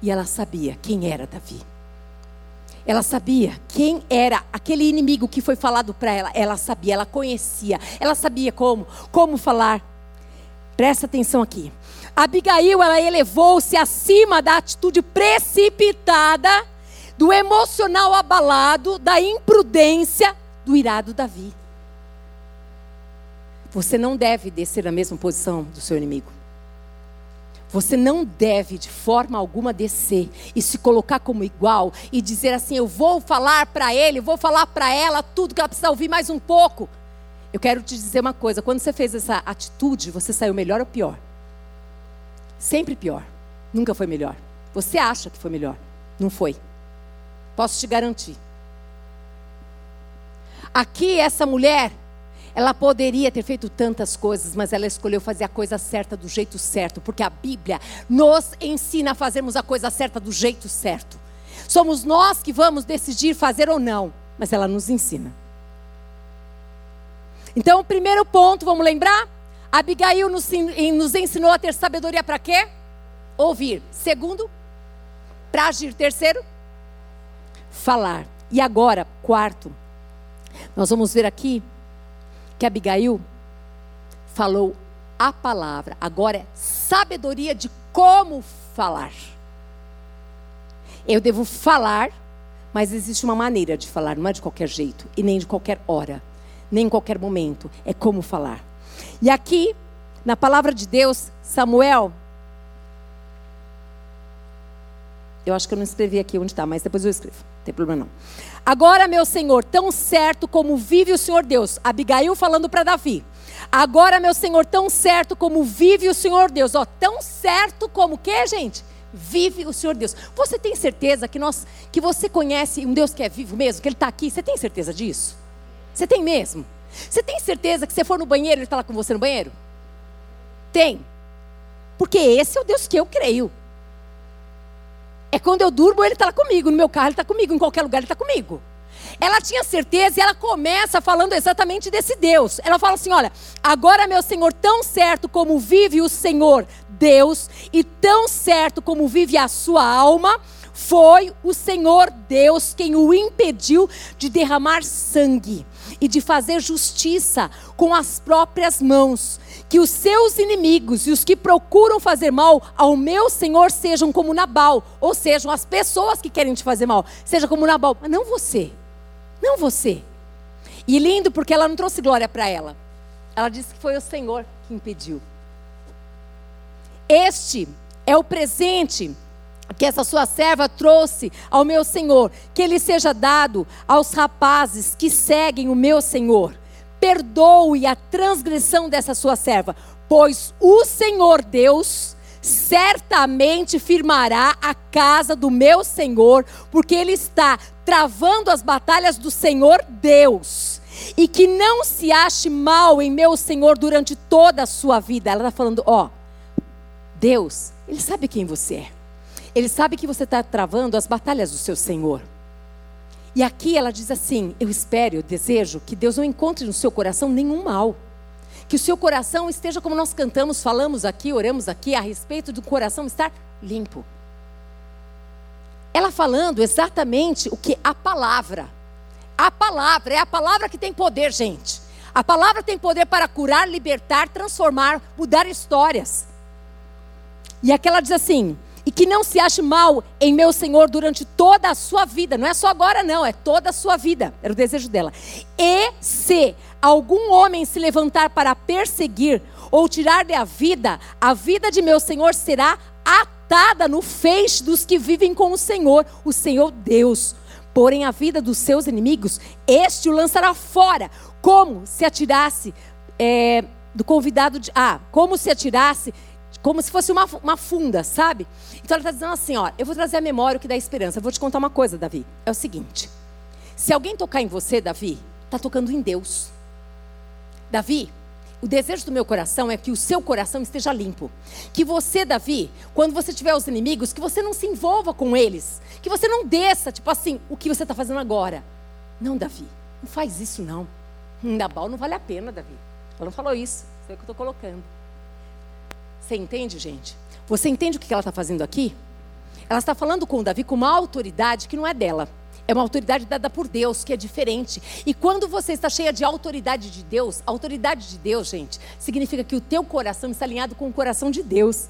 E ela sabia quem era Davi. Ela sabia quem era aquele inimigo que foi falado para ela. Ela sabia, ela conhecia, ela sabia como, como falar. Presta atenção aqui. Abigail, ela elevou-se acima da atitude precipitada, do emocional abalado, da imprudência do irado Davi. Você não deve descer na mesma posição do seu inimigo. Você não deve de forma alguma descer e se colocar como igual e dizer assim: eu vou falar para ele, vou falar para ela tudo que ela precisa ouvir mais um pouco. Eu quero te dizer uma coisa: quando você fez essa atitude, você saiu melhor ou pior? Sempre pior. Nunca foi melhor. Você acha que foi melhor. Não foi. Posso te garantir. Aqui, essa mulher, ela poderia ter feito tantas coisas, mas ela escolheu fazer a coisa certa do jeito certo, porque a Bíblia nos ensina a fazermos a coisa certa do jeito certo. Somos nós que vamos decidir fazer ou não, mas ela nos ensina. Então, o primeiro ponto, vamos lembrar? Abigail nos, nos ensinou a ter sabedoria para quê? Ouvir. Segundo, para agir. Terceiro, falar. E agora, quarto, nós vamos ver aqui que Abigail falou a palavra. Agora é sabedoria de como falar. Eu devo falar, mas existe uma maneira de falar, não é de qualquer jeito e nem de qualquer hora, nem em qualquer momento. É como falar. E aqui, na palavra de Deus, Samuel. Eu acho que eu não escrevi aqui onde está, mas depois eu escrevo. Não tem problema não. Agora, meu Senhor, tão certo como vive o Senhor Deus. Abigail falando para Davi. Agora, meu Senhor, tão certo como vive o Senhor Deus. Ó, tão certo como o que, gente? Vive o Senhor Deus. Você tem certeza que nós, que você conhece um Deus que é vivo mesmo, que Ele está aqui? Você tem certeza disso? Você tem mesmo? Você tem certeza que se for no banheiro, Ele está lá com você no banheiro? Tem. Porque esse é o Deus que eu creio. É quando eu durmo, ele está lá comigo. No meu carro, ele está comigo. Em qualquer lugar, ele está comigo. Ela tinha certeza e ela começa falando exatamente desse Deus. Ela fala assim: Olha, agora, meu Senhor, tão certo como vive o Senhor Deus, e tão certo como vive a sua alma, foi o Senhor Deus quem o impediu de derramar sangue e de fazer justiça com as próprias mãos que os seus inimigos e os que procuram fazer mal ao meu Senhor sejam como Nabal, ou sejam as pessoas que querem te fazer mal, seja como Nabal, mas não você. Não você. E lindo porque ela não trouxe glória para ela. Ela disse que foi o Senhor que impediu. Este é o presente que essa sua serva trouxe ao meu Senhor, que ele seja dado aos rapazes que seguem o meu Senhor perdoe a transgressão dessa sua serva, pois o Senhor Deus certamente firmará a casa do meu Senhor, porque ele está travando as batalhas do Senhor Deus. E que não se ache mal em meu Senhor durante toda a sua vida. Ela está falando, ó, Deus, Ele sabe quem você é. Ele sabe que você está travando as batalhas do seu Senhor. E aqui ela diz assim: Eu espero, eu desejo que Deus não encontre no seu coração nenhum mal. Que o seu coração esteja como nós cantamos, falamos aqui, oramos aqui, a respeito do coração estar limpo. Ela falando exatamente o que a palavra. A palavra é a palavra que tem poder, gente. A palavra tem poder para curar, libertar, transformar, mudar histórias. E aqui ela diz assim: e que não se ache mal em meu Senhor durante toda a sua vida. Não é só agora, não, é toda a sua vida. Era o desejo dela. E se algum homem se levantar para perseguir ou tirar-lhe a vida, a vida de meu Senhor será atada no feixe dos que vivem com o Senhor, o Senhor Deus. Porém, a vida dos seus inimigos, este o lançará fora, como se atirasse é, do convidado de. Ah, como se atirasse como se fosse uma, uma funda, sabe? Então ela está dizendo assim: ó, eu vou trazer a memória o que dá esperança. Eu vou te contar uma coisa, Davi. É o seguinte: se alguém tocar em você, Davi, está tocando em Deus. Davi, o desejo do meu coração é que o seu coração esteja limpo. Que você, Davi, quando você tiver os inimigos, que você não se envolva com eles. Que você não desça, tipo assim, o que você está fazendo agora. Não, Davi, não faz isso não. Nabal não vale a pena, Davi. Ela não falou isso. É o que eu estou colocando. Você entende, gente? Você entende o que ela está fazendo aqui? Ela está falando com Davi com uma autoridade que não é dela. É uma autoridade dada por Deus, que é diferente. E quando você está cheia de autoridade de Deus, autoridade de Deus, gente, significa que o teu coração está alinhado com o coração de Deus.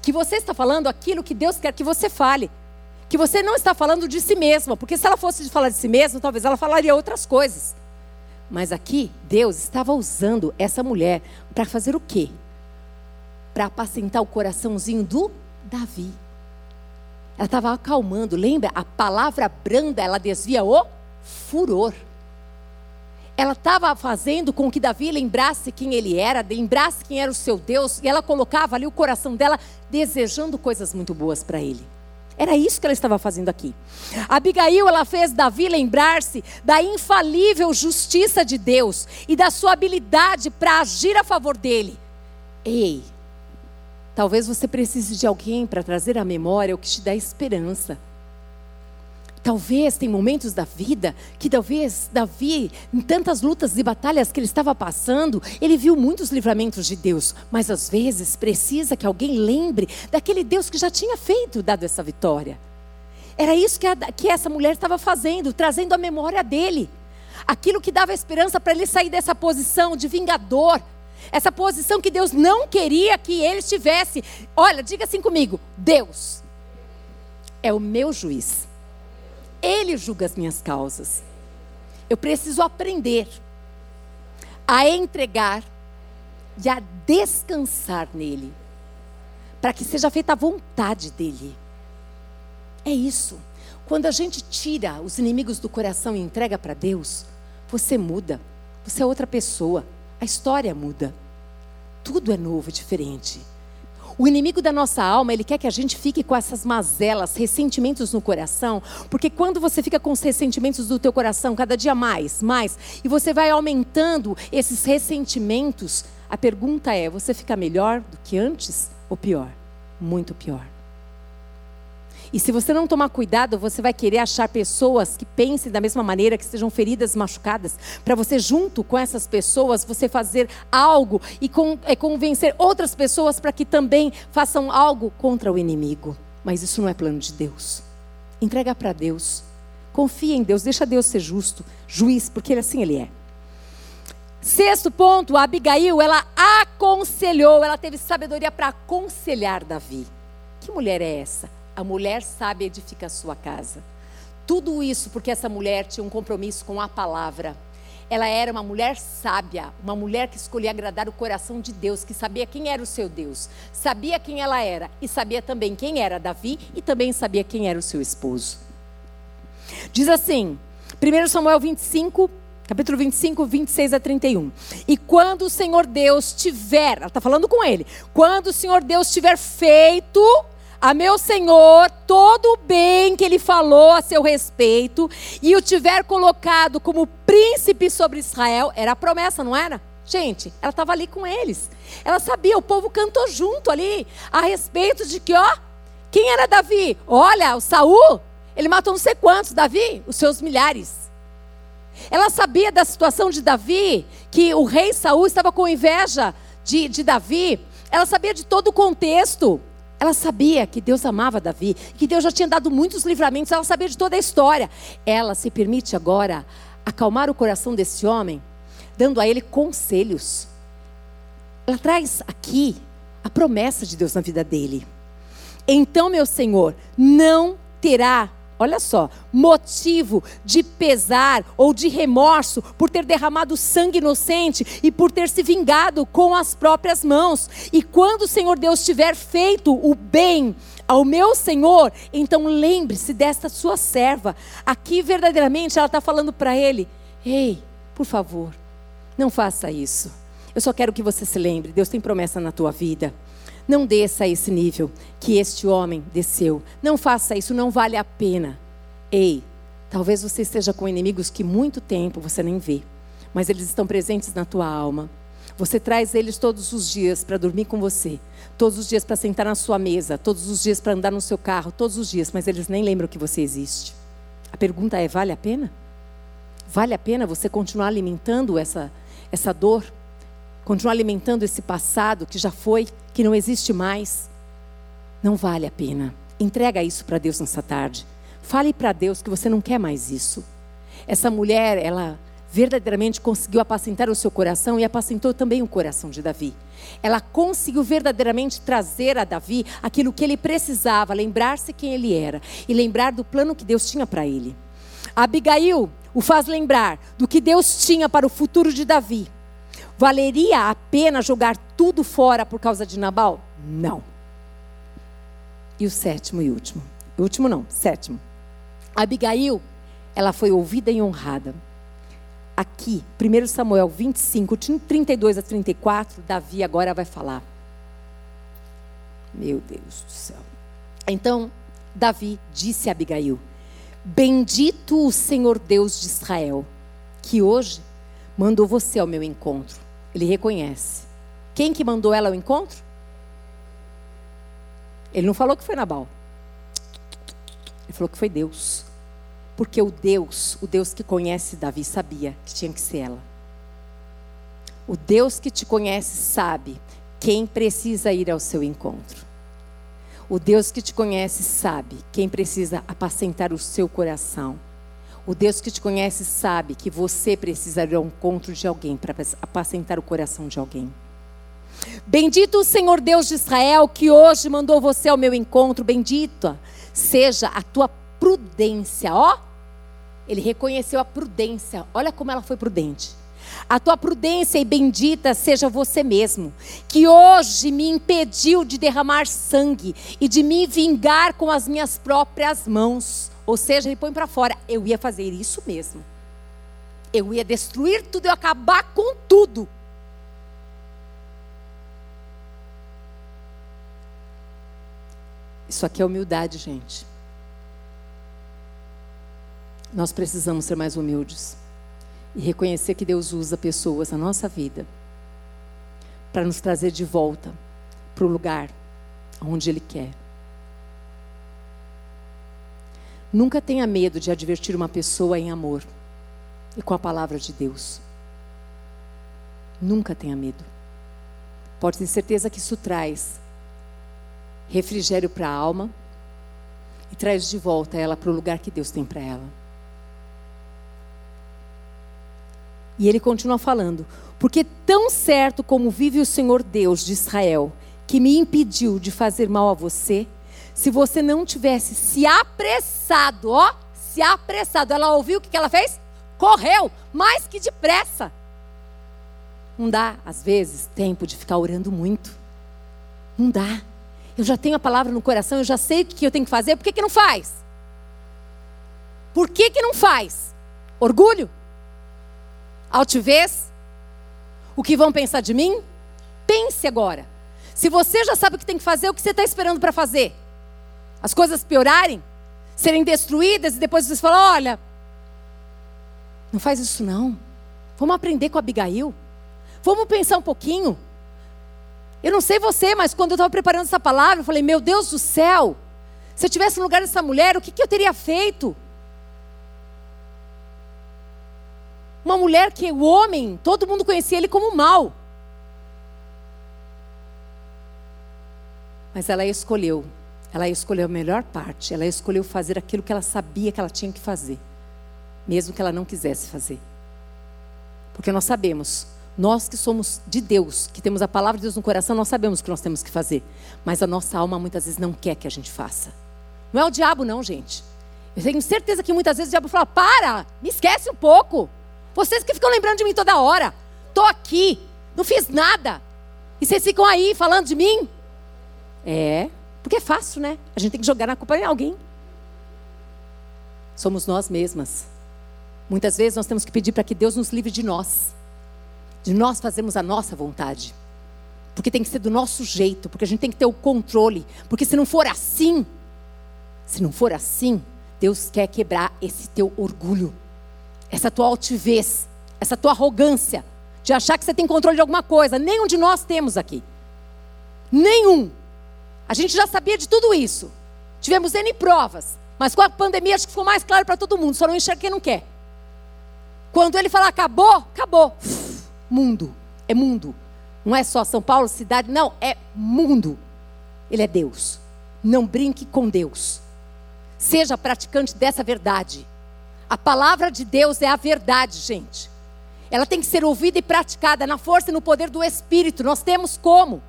Que você está falando aquilo que Deus quer que você fale. Que você não está falando de si mesma, porque se ela fosse falar de si mesma, talvez ela falaria outras coisas. Mas aqui, Deus estava usando essa mulher para fazer o quê? Para apacentar o coraçãozinho do Davi. Ela estava acalmando, lembra? A palavra branda, ela desvia o furor. Ela estava fazendo com que Davi lembrasse quem ele era, lembrasse quem era o seu Deus, e ela colocava ali o coração dela desejando coisas muito boas para ele. Era isso que ela estava fazendo aqui. Abigail, ela fez Davi lembrar-se da infalível justiça de Deus e da sua habilidade para agir a favor dele. Ei, talvez você precise de alguém para trazer à memória o que te dá esperança. Talvez tem momentos da vida que talvez Davi, em tantas lutas e batalhas que ele estava passando, ele viu muitos livramentos de Deus, mas às vezes precisa que alguém lembre daquele Deus que já tinha feito, dado essa vitória. Era isso que, a, que essa mulher estava fazendo, trazendo a memória dele. Aquilo que dava esperança para ele sair dessa posição de vingador, essa posição que Deus não queria que ele estivesse. Olha, diga assim comigo: Deus é o meu juiz. Ele julga as minhas causas. Eu preciso aprender a entregar e a descansar nele, para que seja feita a vontade dele. É isso. Quando a gente tira os inimigos do coração e entrega para Deus, você muda. Você é outra pessoa. A história muda. Tudo é novo, diferente. O inimigo da nossa alma, ele quer que a gente fique com essas mazelas, ressentimentos no coração, porque quando você fica com os ressentimentos do teu coração cada dia mais, mais, e você vai aumentando esses ressentimentos, a pergunta é: você fica melhor do que antes ou pior? Muito pior. E se você não tomar cuidado, você vai querer achar pessoas que pensem da mesma maneira, que sejam feridas, machucadas, para você, junto com essas pessoas, você fazer algo e com, é, convencer outras pessoas para que também façam algo contra o inimigo. Mas isso não é plano de Deus. Entrega para Deus. Confia em Deus, deixa Deus ser justo, juiz, porque ele, assim ele é. Sexto ponto, Abigail, ela aconselhou, ela teve sabedoria para aconselhar Davi. Que mulher é essa? A mulher sábia edifica a sua casa. Tudo isso porque essa mulher tinha um compromisso com a palavra. Ela era uma mulher sábia, uma mulher que escolhia agradar o coração de Deus, que sabia quem era o seu Deus, sabia quem ela era e sabia também quem era Davi e também sabia quem era o seu esposo. Diz assim, 1 Samuel 25, capítulo 25, 26 a 31. E quando o Senhor Deus tiver, ela está falando com ele, quando o Senhor Deus tiver feito a meu senhor todo o bem que ele falou a seu respeito e o tiver colocado como príncipe sobre Israel, era a promessa, não era? Gente, ela estava ali com eles. Ela sabia, o povo cantou junto ali a respeito de que, ó, quem era Davi? Olha, o Saul, ele matou não sei quantos, Davi, os seus milhares. Ela sabia da situação de Davi, que o rei Saul estava com inveja de, de Davi. Ela sabia de todo o contexto. Ela sabia que Deus amava Davi, que Deus já tinha dado muitos livramentos, ela sabia de toda a história. Ela se permite agora acalmar o coração desse homem, dando a ele conselhos. Ela traz aqui a promessa de Deus na vida dele. Então, meu Senhor, não terá olha só, motivo de pesar ou de remorso por ter derramado sangue inocente e por ter se vingado com as próprias mãos. E quando o Senhor Deus tiver feito o bem ao meu Senhor, então lembre-se desta sua serva. Aqui verdadeiramente ela está falando para ele: ei, por favor, não faça isso. Eu só quero que você se lembre: Deus tem promessa na tua vida. Não desça a esse nível que este homem desceu. Não faça isso, não vale a pena. Ei, talvez você esteja com inimigos que muito tempo você nem vê, mas eles estão presentes na tua alma. Você traz eles todos os dias para dormir com você, todos os dias para sentar na sua mesa, todos os dias para andar no seu carro, todos os dias, mas eles nem lembram que você existe. A pergunta é: vale a pena? Vale a pena você continuar alimentando essa, essa dor? Continuar alimentando esse passado que já foi, que não existe mais? Não vale a pena. Entrega isso para Deus nessa tarde. Fale para Deus que você não quer mais isso. Essa mulher, ela verdadeiramente conseguiu apacentar o seu coração e apacentou também o coração de Davi. Ela conseguiu verdadeiramente trazer a Davi aquilo que ele precisava, lembrar-se quem ele era e lembrar do plano que Deus tinha para ele. Abigail o faz lembrar do que Deus tinha para o futuro de Davi Valeria a pena jogar tudo fora por causa de Nabal? Não. E o sétimo e último. O último não, sétimo. Abigail, ela foi ouvida e honrada. Aqui, 1 Samuel 25, 32 a 34, Davi agora vai falar. Meu Deus do céu. Então, Davi disse a Abigail: Bendito o Senhor Deus de Israel, que hoje mandou você ao meu encontro. Ele reconhece. Quem que mandou ela ao encontro? Ele não falou que foi Nabal. Ele falou que foi Deus. Porque o Deus, o Deus que conhece Davi, sabia que tinha que ser ela. O Deus que te conhece sabe quem precisa ir ao seu encontro. O Deus que te conhece sabe quem precisa apacentar o seu coração. O Deus que te conhece sabe que você precisa ir ao encontro de alguém para apacentar o coração de alguém. Bendito o Senhor Deus de Israel que hoje mandou você ao meu encontro. Bendita seja a tua prudência, ó. Ele reconheceu a prudência. Olha como ela foi prudente. A tua prudência e bendita seja você mesmo, que hoje me impediu de derramar sangue e de me vingar com as minhas próprias mãos. Ou seja, ele põe para fora, eu ia fazer isso mesmo. Eu ia destruir tudo, eu ia acabar com tudo. Isso aqui é humildade, gente. Nós precisamos ser mais humildes e reconhecer que Deus usa pessoas na nossa vida para nos trazer de volta para o lugar onde Ele quer. Nunca tenha medo de advertir uma pessoa em amor e com a palavra de Deus. Nunca tenha medo. Pode ter certeza que isso traz refrigério para a alma e traz de volta ela para o lugar que Deus tem para ela. E ele continua falando: Porque tão certo como vive o Senhor Deus de Israel, que me impediu de fazer mal a você, se você não tivesse se apressado, ó, se apressado, ela ouviu o que ela fez? Correu, mais que depressa. Não dá, às vezes, tempo de ficar orando muito. Não dá. Eu já tenho a palavra no coração, eu já sei o que eu tenho que fazer, por que, que não faz? Por que, que não faz? Orgulho? Altivez? O que vão pensar de mim? Pense agora. Se você já sabe o que tem que fazer, o que você está esperando para fazer? As coisas piorarem? Serem destruídas e depois você fala: olha, não faz isso não. Vamos aprender com Abigail. Vamos pensar um pouquinho. Eu não sei você, mas quando eu estava preparando essa palavra, eu falei: meu Deus do céu, se eu tivesse no lugar dessa mulher, o que, que eu teria feito? Uma mulher que o homem, todo mundo conhecia ele como mal. Mas ela escolheu, ela escolheu a melhor parte, ela escolheu fazer aquilo que ela sabia que ela tinha que fazer, mesmo que ela não quisesse fazer. Porque nós sabemos, nós que somos de Deus, que temos a palavra de Deus no coração, nós sabemos o que nós temos que fazer. Mas a nossa alma muitas vezes não quer que a gente faça. Não é o diabo, não, gente. Eu tenho certeza que muitas vezes o diabo fala: para, me esquece um pouco. Vocês que ficam lembrando de mim toda hora. Estou aqui, não fiz nada. E vocês ficam aí falando de mim? É, porque é fácil, né? A gente tem que jogar na culpa em alguém. Somos nós mesmas. Muitas vezes nós temos que pedir para que Deus nos livre de nós. De nós fazermos a nossa vontade. Porque tem que ser do nosso jeito, porque a gente tem que ter o controle. Porque se não for assim, se não for assim, Deus quer quebrar esse teu orgulho essa tua altivez, essa tua arrogância de achar que você tem controle de alguma coisa. Nenhum de nós temos aqui. Nenhum. A gente já sabia de tudo isso. Tivemos N provas. Mas com a pandemia acho que ficou mais claro para todo mundo. Só não enxerga quem não quer. Quando ele falar acabou, acabou. Uf, mundo. É mundo. Não é só São Paulo, cidade. Não, é mundo. Ele é Deus. Não brinque com Deus. Seja praticante dessa verdade. A palavra de Deus é a verdade, gente. Ela tem que ser ouvida e praticada na força e no poder do Espírito. Nós temos como.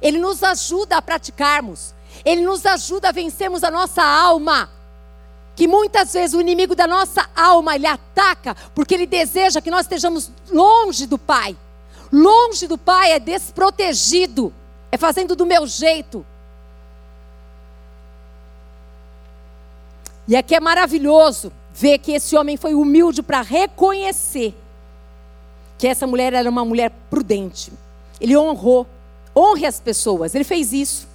Ele nos ajuda a praticarmos. Ele nos ajuda a vencermos a nossa alma. Que muitas vezes o inimigo da nossa alma ele ataca porque ele deseja que nós estejamos longe do Pai, Longe do pai é desprotegido, é fazendo do meu jeito. E aqui é maravilhoso ver que esse homem foi humilde para reconhecer que essa mulher era uma mulher prudente. Ele honrou, honre as pessoas, ele fez isso.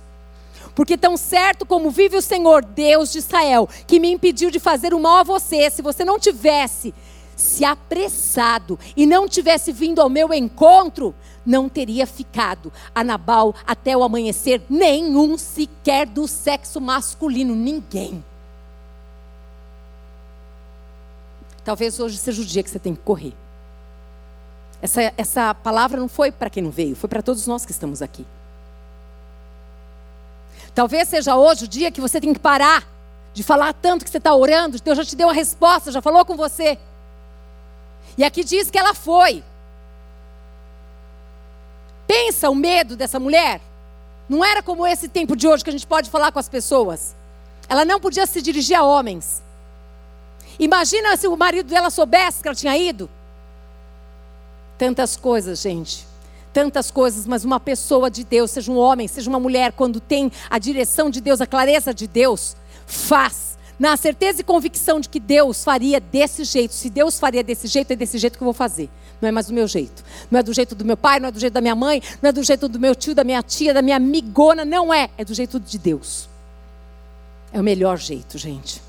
Porque tão certo como vive o Senhor, Deus de Israel, que me impediu de fazer o mal a você, se você não tivesse se apressado e não tivesse vindo ao meu encontro, não teria ficado a Nabal até o amanhecer, nenhum sequer do sexo masculino, ninguém. Talvez hoje seja o dia que você tem que correr. Essa, essa palavra não foi para quem não veio, foi para todos nós que estamos aqui. Talvez seja hoje o dia que você tem que parar de falar tanto que você está orando, Deus já te deu a resposta, já falou com você. E aqui diz que ela foi. Pensa o medo dessa mulher. Não era como esse tempo de hoje que a gente pode falar com as pessoas. Ela não podia se dirigir a homens. Imagina se o marido dela soubesse que ela tinha ido. Tantas coisas, gente. Tantas coisas, mas uma pessoa de Deus, seja um homem, seja uma mulher, quando tem a direção de Deus, a clareza de Deus, faz. Na certeza e convicção de que Deus faria desse jeito. Se Deus faria desse jeito, é desse jeito que eu vou fazer. Não é mais do meu jeito. Não é do jeito do meu pai, não é do jeito da minha mãe, não é do jeito do meu tio, da minha tia, da minha amigona. Não é. É do jeito de Deus. É o melhor jeito, gente.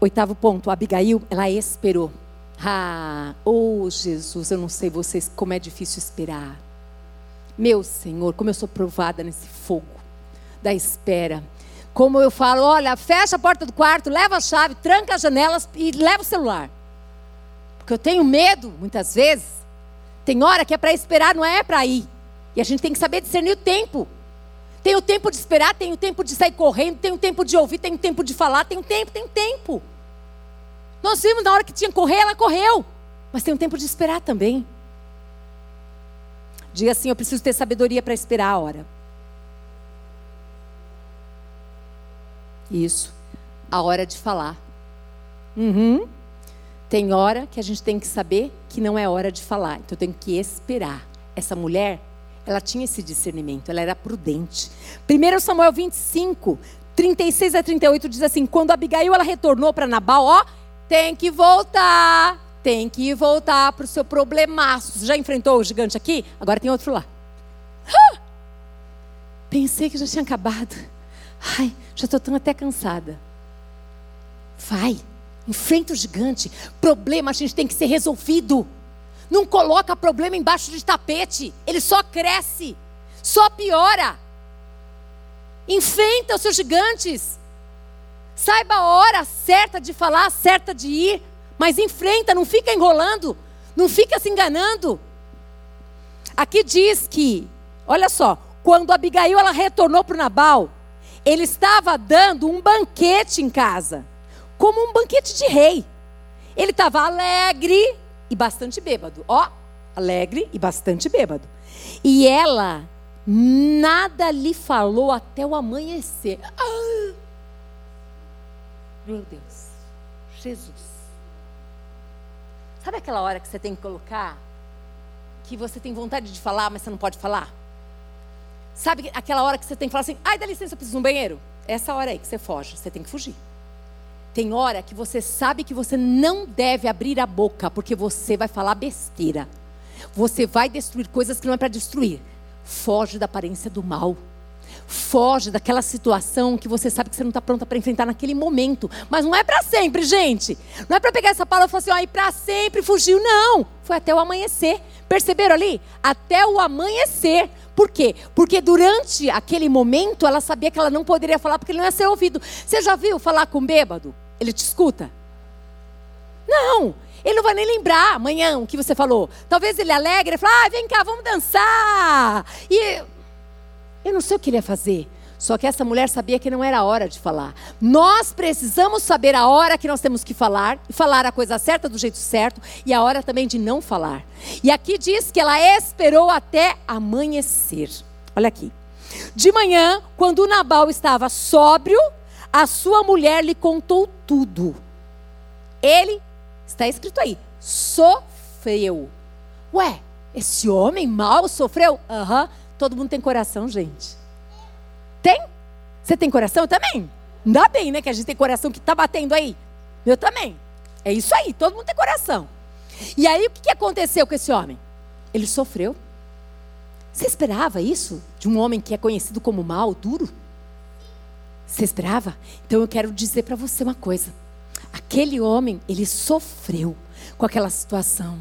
Oitavo ponto, Abigail, ela esperou. Ah, oh Jesus, eu não sei vocês como é difícil esperar. Meu Senhor, como eu sou provada nesse fogo da espera. Como eu falo, olha, fecha a porta do quarto, leva a chave, tranca as janelas e leva o celular. Porque eu tenho medo, muitas vezes. Tem hora que é para esperar, não é para ir. E a gente tem que saber discernir o tempo. Tem o tempo de esperar, tem o tempo de sair correndo, tem o tempo de ouvir, tem o tempo de falar, tem o tempo, tem o tempo. Nós vimos na hora que tinha que correr, ela correu. Mas tem um tempo de esperar também. Diga assim: eu preciso ter sabedoria para esperar a hora. Isso. A hora de falar. Uhum. Tem hora que a gente tem que saber que não é hora de falar. Então eu tenho que esperar. Essa mulher ela tinha esse discernimento, ela era prudente. 1 Samuel 25, 36 a 38 diz assim: Quando Abigail ela retornou para Nabal, ó, tem que voltar, tem que voltar para o seu problemaço. Você já enfrentou o gigante aqui? Agora tem outro lá. Ah! Pensei que já tinha acabado. Ai, já estou tão até cansada. Vai, enfrenta o gigante. Problema a gente tem que ser resolvido. Não coloca problema embaixo de tapete. Ele só cresce, só piora. Enfrenta os seus gigantes. Saiba a hora certa de falar, certa de ir. Mas enfrenta, não fica enrolando. Não fica se enganando. Aqui diz que, olha só, quando Abigail ela retornou para o Nabal, ele estava dando um banquete em casa, como um banquete de rei. Ele estava alegre, e bastante bêbado. Ó, alegre e bastante bêbado. E ela nada lhe falou até o amanhecer. Ah! Meu Deus, Jesus. Sabe aquela hora que você tem que colocar que você tem vontade de falar, mas você não pode falar? Sabe aquela hora que você tem que falar assim: ai, dá licença, eu preciso de um banheiro? Essa hora aí que você foge, você tem que fugir. Tem hora que você sabe que você não deve abrir a boca, porque você vai falar besteira. Você vai destruir coisas que não é para destruir. Foge da aparência do mal. Foge daquela situação que você sabe que você não está pronta para enfrentar naquele momento. Mas não é para sempre, gente. Não é para pegar essa palavra e falar assim, ó, e para sempre fugiu. Não. Foi até o amanhecer. Perceberam ali? Até o amanhecer. Por quê? Porque durante aquele momento ela sabia que ela não poderia falar porque ele não ia ser ouvido. Você já viu falar com bêbado? Ele te escuta? Não, ele não vai nem lembrar amanhã o que você falou. Talvez ele alegre e fale, ah, vem cá, vamos dançar. E eu não sei o que ele ia fazer. Só que essa mulher sabia que não era a hora de falar. Nós precisamos saber a hora que nós temos que falar, falar a coisa certa do jeito certo, e a hora também de não falar. E aqui diz que ela esperou até amanhecer. Olha aqui. De manhã, quando Nabal estava sóbrio, a sua mulher lhe contou tudo. Ele Está escrito aí, sofreu. Ué, esse homem mal sofreu? Aham. Uhum. Todo mundo tem coração, gente. Tem? Você tem coração? Eu também. Ainda bem, né? Que a gente tem coração que está batendo aí. Eu também. É isso aí, todo mundo tem coração. E aí o que aconteceu com esse homem? Ele sofreu. Você esperava isso de um homem que é conhecido como mal, duro? Você esperava? Então eu quero dizer para você uma coisa. Aquele homem, ele sofreu com aquela situação.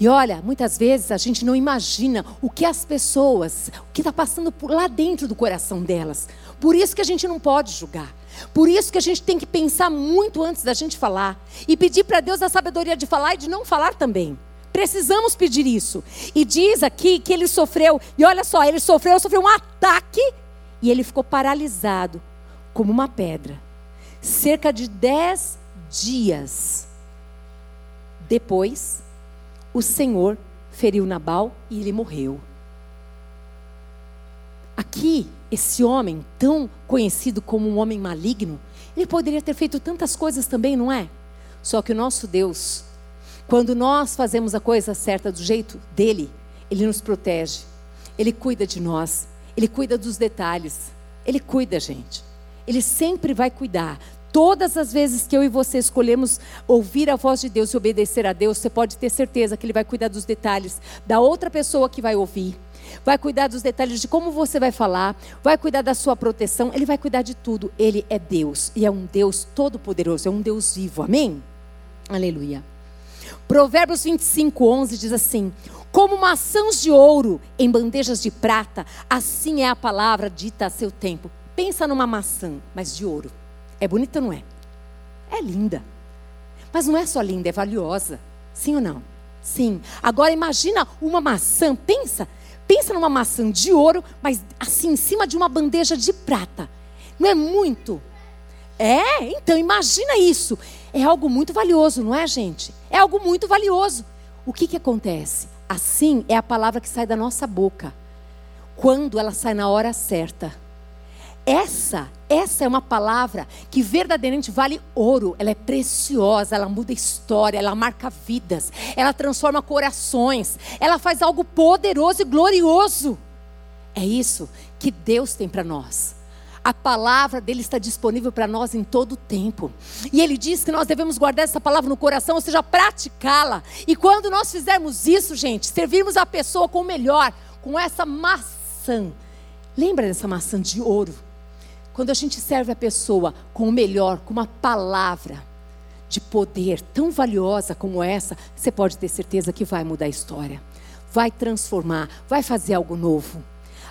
E olha, muitas vezes a gente não imagina o que as pessoas, o que está passando lá dentro do coração delas. Por isso que a gente não pode julgar. Por isso que a gente tem que pensar muito antes da gente falar. E pedir para Deus a sabedoria de falar e de não falar também. Precisamos pedir isso. E diz aqui que ele sofreu, e olha só, ele sofreu, sofreu um ataque e ele ficou paralisado como uma pedra. Cerca de dez dias depois, o Senhor feriu Nabal e ele morreu. Aqui, esse homem, tão conhecido como um homem maligno, ele poderia ter feito tantas coisas também, não é? Só que o nosso Deus, quando nós fazemos a coisa certa do jeito dele, ele nos protege, ele cuida de nós, ele cuida dos detalhes, ele cuida, gente. Ele sempre vai cuidar. Todas as vezes que eu e você escolhemos ouvir a voz de Deus e obedecer a Deus, você pode ter certeza que Ele vai cuidar dos detalhes da outra pessoa que vai ouvir. Vai cuidar dos detalhes de como você vai falar, vai cuidar da sua proteção, ele vai cuidar de tudo. Ele é Deus e é um Deus todo-poderoso, é um Deus vivo. Amém? Aleluia. Provérbios 25, 11 diz assim: Como maçãs de ouro em bandejas de prata, assim é a palavra dita a seu tempo. Pensa numa maçã, mas de ouro. É bonita, não é? É linda. Mas não é só linda, é valiosa. Sim ou não? Sim. Agora imagina uma maçã, pensa, pensa numa maçã de ouro, mas assim em cima de uma bandeja de prata. Não é muito? É, então imagina isso. É algo muito valioso, não é, gente? É algo muito valioso. O que que acontece? Assim é a palavra que sai da nossa boca. Quando ela sai na hora certa. Essa, essa é uma palavra que verdadeiramente vale ouro. Ela é preciosa, ela muda história, ela marca vidas, ela transforma corações, ela faz algo poderoso e glorioso. É isso que Deus tem para nós. A palavra dele está disponível para nós em todo o tempo. E ele diz que nós devemos guardar essa palavra no coração, ou seja, praticá-la. E quando nós fizermos isso, gente, servirmos a pessoa com o melhor, com essa maçã. Lembra dessa maçã de ouro? Quando a gente serve a pessoa com o melhor, com uma palavra de poder tão valiosa como essa, você pode ter certeza que vai mudar a história, vai transformar, vai fazer algo novo.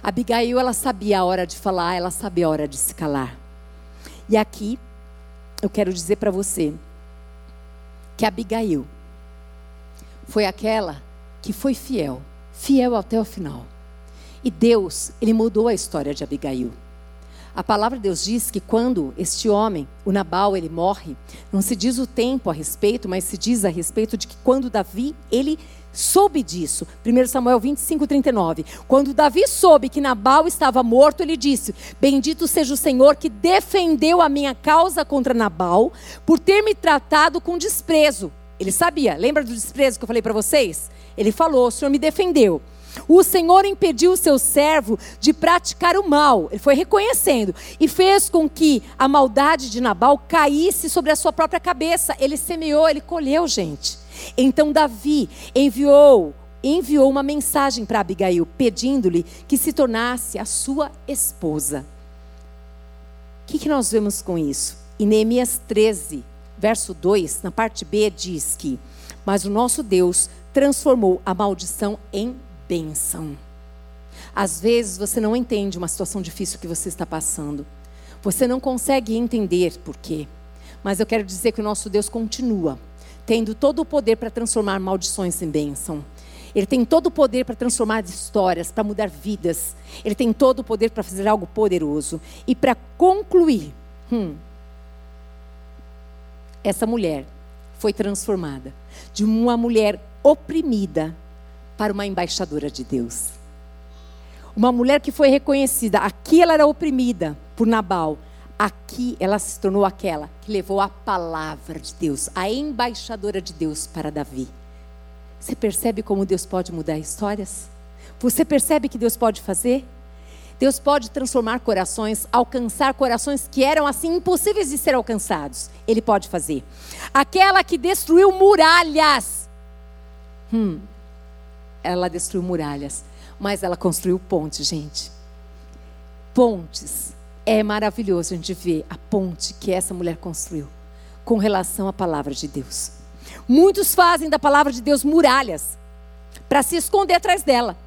Abigail, ela sabia a hora de falar, ela sabia a hora de se calar. E aqui, eu quero dizer para você que Abigail foi aquela que foi fiel, fiel até o final. E Deus, ele mudou a história de Abigail. A palavra de Deus diz que quando este homem, o Nabal, ele morre, não se diz o tempo a respeito, mas se diz a respeito de que quando Davi, ele soube disso. 1 Samuel 25, 39. Quando Davi soube que Nabal estava morto, ele disse: Bendito seja o Senhor que defendeu a minha causa contra Nabal, por ter me tratado com desprezo. Ele sabia, lembra do desprezo que eu falei para vocês? Ele falou: O Senhor me defendeu. O Senhor impediu o seu servo de praticar o mal. Ele foi reconhecendo e fez com que a maldade de Nabal caísse sobre a sua própria cabeça. Ele semeou, ele colheu, gente. Então Davi enviou enviou uma mensagem para Abigail pedindo-lhe que se tornasse a sua esposa. O que, que nós vemos com isso? Em Neemias 13, verso 2, na parte B, diz que: Mas o nosso Deus transformou a maldição em bênção. Às vezes você não entende uma situação difícil que você está passando. Você não consegue entender por quê. Mas eu quero dizer que o nosso Deus continua tendo todo o poder para transformar maldições em bênção. Ele tem todo o poder para transformar histórias, para mudar vidas. Ele tem todo o poder para fazer algo poderoso. E para concluir, hum, essa mulher foi transformada de uma mulher oprimida para uma embaixadora de Deus. Uma mulher que foi reconhecida, aqui ela era oprimida por Nabal, Aqui ela se tornou aquela que levou a palavra de Deus, a embaixadora de Deus para Davi. Você percebe como Deus pode mudar histórias? Você percebe que Deus pode fazer? Deus pode transformar corações, alcançar corações que eram assim impossíveis de ser alcançados. Ele pode fazer. Aquela que destruiu muralhas. Hum, ela destruiu muralhas, mas ela construiu pontes, gente. Pontes. É maravilhoso a gente ver a ponte que essa mulher construiu com relação à palavra de Deus. Muitos fazem da palavra de Deus muralhas para se esconder atrás dela,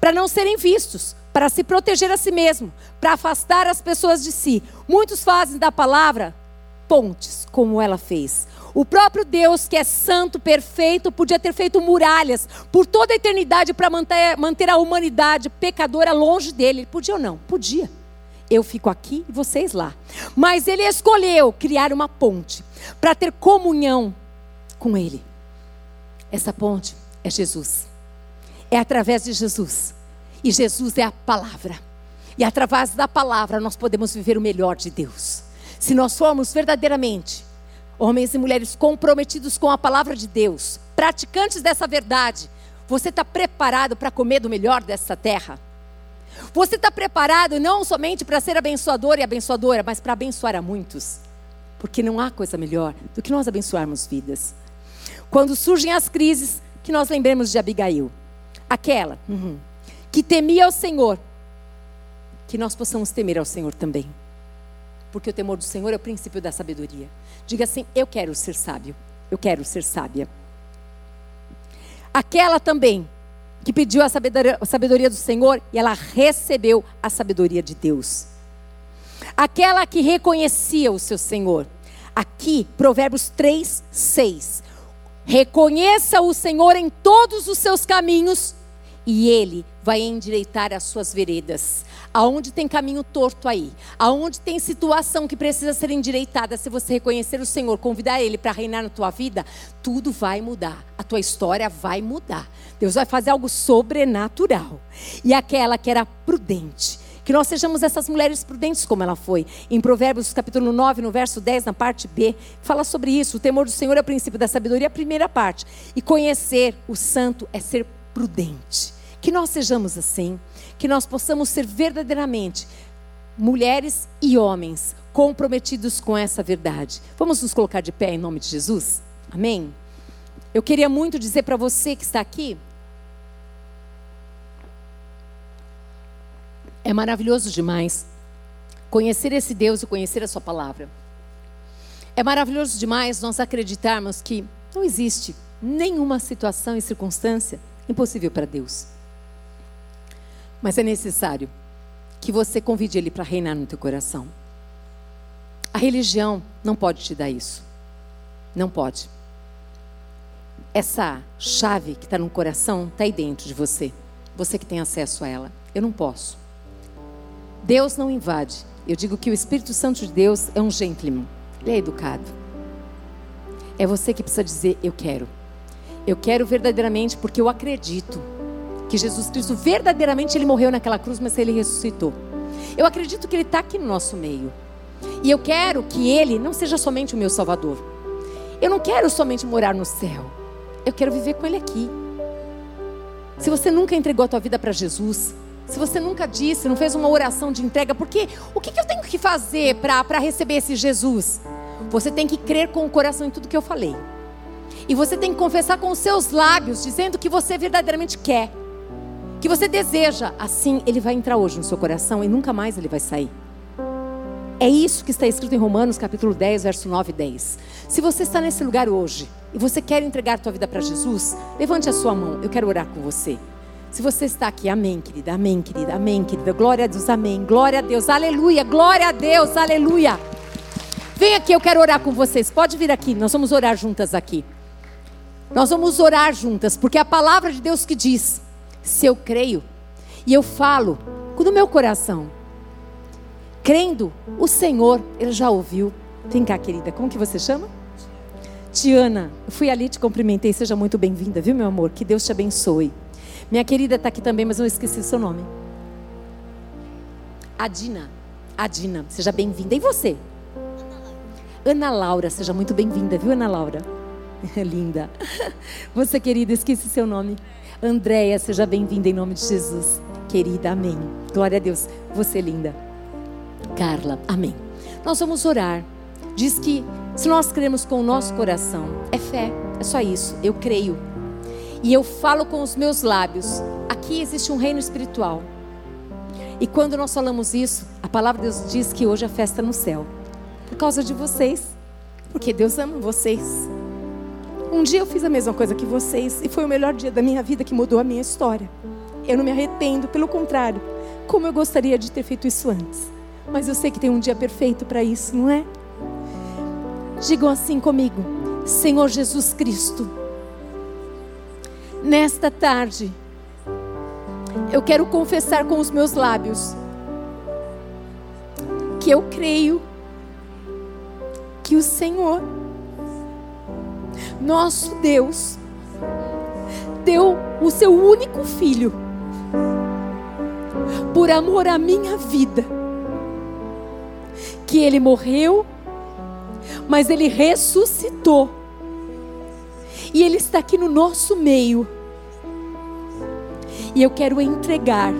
para não serem vistos, para se proteger a si mesmo, para afastar as pessoas de si. Muitos fazem da palavra pontes, como ela fez. O próprio Deus, que é santo, perfeito, podia ter feito muralhas por toda a eternidade para manter, manter a humanidade pecadora longe dele. Podia ou não? Podia. Eu fico aqui e vocês lá. Mas ele escolheu criar uma ponte para ter comunhão com Ele. Essa ponte é Jesus. É através de Jesus. E Jesus é a palavra. E através da palavra nós podemos viver o melhor de Deus. Se nós formos verdadeiramente homens e mulheres comprometidos com a palavra de Deus, praticantes dessa verdade, você está preparado para comer do melhor dessa terra? Você está preparado não somente para ser abençoador e abençoadora, mas para abençoar a muitos? Porque não há coisa melhor do que nós abençoarmos vidas. Quando surgem as crises, que nós lembremos de Abigail. Aquela uhum, que temia ao Senhor. Que nós possamos temer ao Senhor também. Porque o temor do Senhor é o princípio da sabedoria. Diga assim: Eu quero ser sábio. Eu quero ser sábia. Aquela também que pediu a sabedoria, a sabedoria do Senhor e ela recebeu a sabedoria de Deus. Aquela que reconhecia o seu Senhor. Aqui, Provérbios 3, 6. Reconheça o Senhor em todos os seus caminhos e Ele vai endireitar as suas veredas. Aonde tem caminho torto aí, aonde tem situação que precisa ser endireitada, se você reconhecer o Senhor, convidar Ele para reinar na tua vida, tudo vai mudar. A tua história vai mudar. Deus vai fazer algo sobrenatural. E aquela que era prudente, que nós sejamos essas mulheres prudentes como ela foi. Em Provérbios capítulo 9, no verso 10, na parte B, fala sobre isso. O temor do Senhor é o princípio da sabedoria, a primeira parte. E conhecer o santo é ser prudente. Que nós sejamos assim, que nós possamos ser verdadeiramente mulheres e homens comprometidos com essa verdade. Vamos nos colocar de pé em nome de Jesus? Amém? Eu queria muito dizer para você que está aqui, É maravilhoso demais conhecer esse Deus e conhecer a Sua palavra. É maravilhoso demais nós acreditarmos que não existe nenhuma situação e circunstância impossível para Deus. Mas é necessário que você convide Ele para reinar no teu coração. A religião não pode te dar isso. Não pode. Essa chave que está no coração está aí dentro de você. Você que tem acesso a ela. Eu não posso. Deus não invade. Eu digo que o Espírito Santo de Deus é um gentleman. Ele é educado. É você que precisa dizer: Eu quero. Eu quero verdadeiramente porque eu acredito que Jesus Cristo verdadeiramente ele morreu naquela cruz, mas ele ressuscitou. Eu acredito que ele está aqui no nosso meio. E eu quero que ele não seja somente o meu Salvador. Eu não quero somente morar no céu. Eu quero viver com ele aqui. Se você nunca entregou a tua vida para Jesus, se você nunca disse, não fez uma oração de entrega, porque o que, que eu tenho que fazer para receber esse Jesus? Você tem que crer com o coração em tudo que eu falei. E você tem que confessar com os seus lábios, dizendo que você verdadeiramente quer, que você deseja. Assim, ele vai entrar hoje no seu coração e nunca mais ele vai sair. É isso que está escrito em Romanos capítulo 10, verso 9 e 10. Se você está nesse lugar hoje e você quer entregar tua vida para Jesus, levante a sua mão, eu quero orar com você. Se você está aqui, amém, querida, amém, querida, amém, querida. Glória a Deus, amém. Glória a Deus, aleluia, glória a Deus, aleluia. Vem aqui, eu quero orar com vocês. Pode vir aqui, nós vamos orar juntas aqui. Nós vamos orar juntas, porque a palavra de Deus que diz: se eu creio e eu falo com o meu coração, crendo, o Senhor, Ele já ouviu. Vem cá, querida, como que você chama? Tiana, eu fui ali, te cumprimentei, seja muito bem-vinda, viu, meu amor? Que Deus te abençoe. Minha querida está aqui também, mas eu esqueci o seu nome. Adina. Adina, seja bem-vinda. E você? Ana Laura, seja muito bem-vinda, viu, Ana Laura? Linda. Você, querida, esqueci seu nome. Andréia, seja bem-vinda em nome de Jesus. Querida, amém. Glória a Deus. Você, linda. Carla, amém. Nós vamos orar. Diz que se nós cremos com o nosso coração, é fé, é só isso. Eu creio. E eu falo com os meus lábios. Aqui existe um reino espiritual. E quando nós falamos isso, a palavra de Deus diz que hoje é festa no céu. Por causa de vocês. Porque Deus ama vocês. Um dia eu fiz a mesma coisa que vocês e foi o melhor dia da minha vida que mudou a minha história. Eu não me arrependo, pelo contrário, como eu gostaria de ter feito isso antes. Mas eu sei que tem um dia perfeito para isso, não é? Digam assim comigo: Senhor Jesus Cristo, nesta tarde, eu quero confessar com os meus lábios que eu creio que o Senhor, nosso Deus, deu o seu único filho por amor à minha vida, que ele morreu, mas ele ressuscitou, e ele está aqui no nosso meio. E eu quero entregar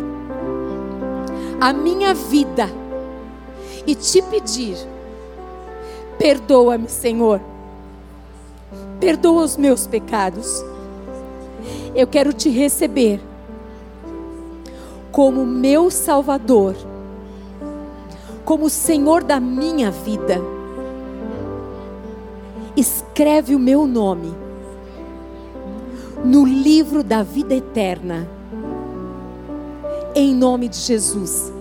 a minha vida e te pedir: perdoa-me, Senhor. Perdoa os meus pecados. Eu quero te receber como meu Salvador, como Senhor da minha vida. Escreve o meu nome no livro da vida eterna em nome de Jesus.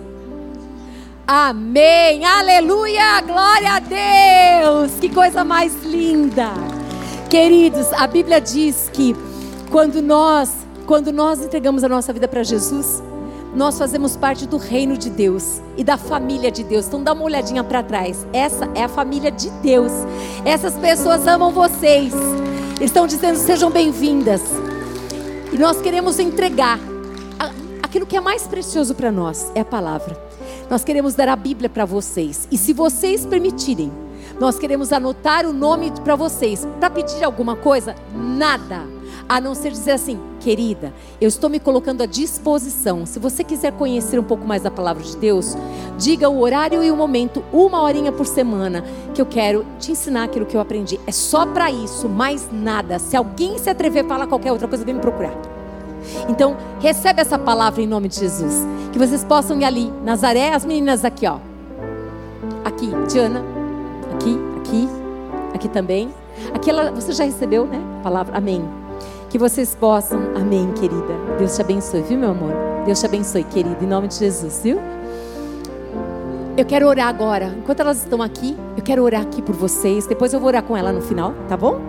Amém, aleluia, glória a Deus, que coisa mais linda. Queridos, a Bíblia diz que quando nós, quando nós entregamos a nossa vida para Jesus, nós fazemos parte do reino de Deus e da família de Deus. Então dá uma olhadinha para trás. Essa é a família de Deus. Essas pessoas amam vocês. Estão dizendo sejam bem-vindas. E nós queremos entregar aquilo que é mais precioso para nós é a palavra. Nós queremos dar a Bíblia para vocês. E se vocês permitirem, nós queremos anotar o nome para vocês. Para pedir alguma coisa? Nada. A não ser dizer assim, querida, eu estou me colocando à disposição. Se você quiser conhecer um pouco mais da palavra de Deus, diga o horário e o momento, uma horinha por semana, que eu quero te ensinar aquilo que eu aprendi. É só para isso, mais nada. Se alguém se atrever a falar qualquer outra coisa, vem me procurar. Então, recebe essa palavra em nome de Jesus. Que vocês possam ir ali. Nazaré, as meninas aqui, ó. Aqui, Diana. Aqui, aqui. Aqui também. Aqui ela, você já recebeu, né? Palavra. Amém. Que vocês possam. Amém, querida. Deus te abençoe, viu, meu amor? Deus te abençoe, querida, em nome de Jesus, viu? Eu quero orar agora. Enquanto elas estão aqui, eu quero orar aqui por vocês. Depois eu vou orar com ela no final, tá bom?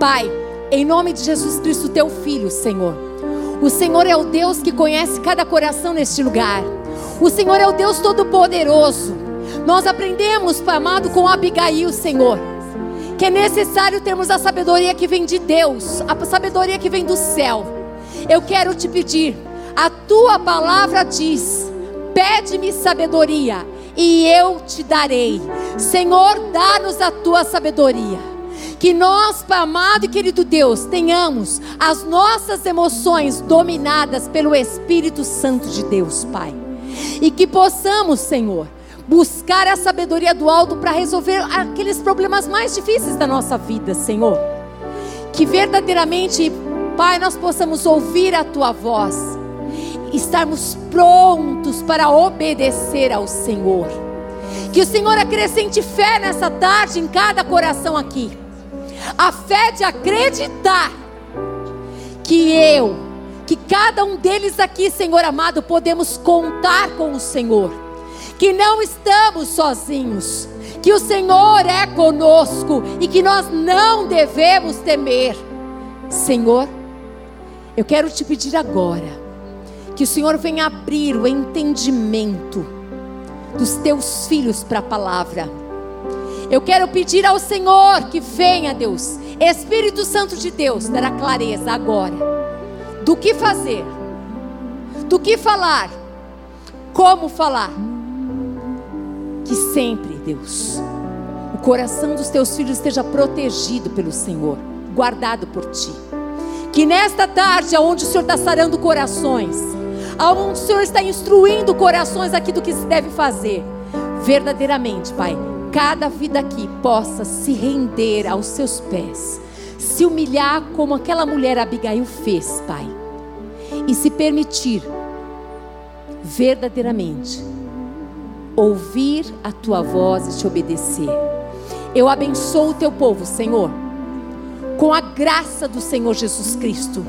Pai, em nome de Jesus Cristo, teu filho, Senhor. O Senhor é o Deus que conhece cada coração neste lugar. O Senhor é o Deus Todo-Poderoso. Nós aprendemos, amado, com Abigail, Senhor, que é necessário termos a sabedoria que vem de Deus, a sabedoria que vem do céu. Eu quero te pedir, a tua palavra diz: pede-me sabedoria e eu te darei. Senhor, dá-nos a tua sabedoria. Que nós, amado e querido Deus, tenhamos as nossas emoções dominadas pelo Espírito Santo de Deus, Pai. E que possamos, Senhor, buscar a sabedoria do alto para resolver aqueles problemas mais difíceis da nossa vida, Senhor. Que verdadeiramente, Pai, nós possamos ouvir a tua voz, estarmos prontos para obedecer ao Senhor. Que o Senhor acrescente fé nessa tarde em cada coração aqui. A fé de acreditar que eu, que cada um deles aqui, Senhor amado, podemos contar com o Senhor. Que não estamos sozinhos, que o Senhor é conosco e que nós não devemos temer. Senhor, eu quero te pedir agora que o Senhor venha abrir o entendimento dos teus filhos para a palavra eu quero pedir ao Senhor que venha, Deus, Espírito Santo de Deus, dará clareza agora do que fazer, do que falar, como falar. Que sempre, Deus, o coração dos teus filhos esteja protegido pelo Senhor, guardado por ti. Que nesta tarde, onde o Senhor está sarando corações, onde o Senhor está instruindo corações aqui do que se deve fazer, verdadeiramente, Pai, cada vida aqui possa se render aos seus pés, se humilhar como aquela mulher Abigail fez, Pai, e se permitir verdadeiramente ouvir a tua voz e te obedecer. Eu abençoo o teu povo, Senhor, com a graça do Senhor Jesus Cristo,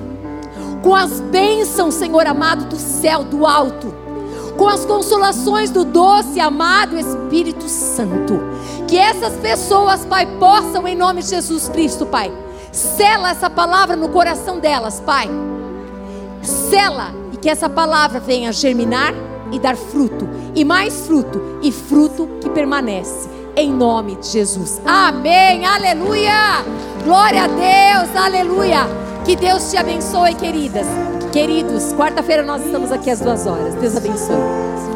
com as bênçãos, Senhor amado, do céu, do alto, com as consolações do doce e amado Espírito Santo. Que essas pessoas, Pai, possam, em nome de Jesus Cristo, Pai, sela essa palavra no coração delas, Pai. Sela e que essa palavra venha germinar e dar fruto, e mais fruto, e fruto que permanece. Em nome de Jesus. Amém. Aleluia. Glória a Deus. Aleluia. Que Deus te abençoe, queridas. Queridos, quarta-feira nós estamos aqui às duas horas. Deus abençoe.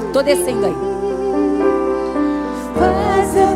Estou descendo aí. Faz eu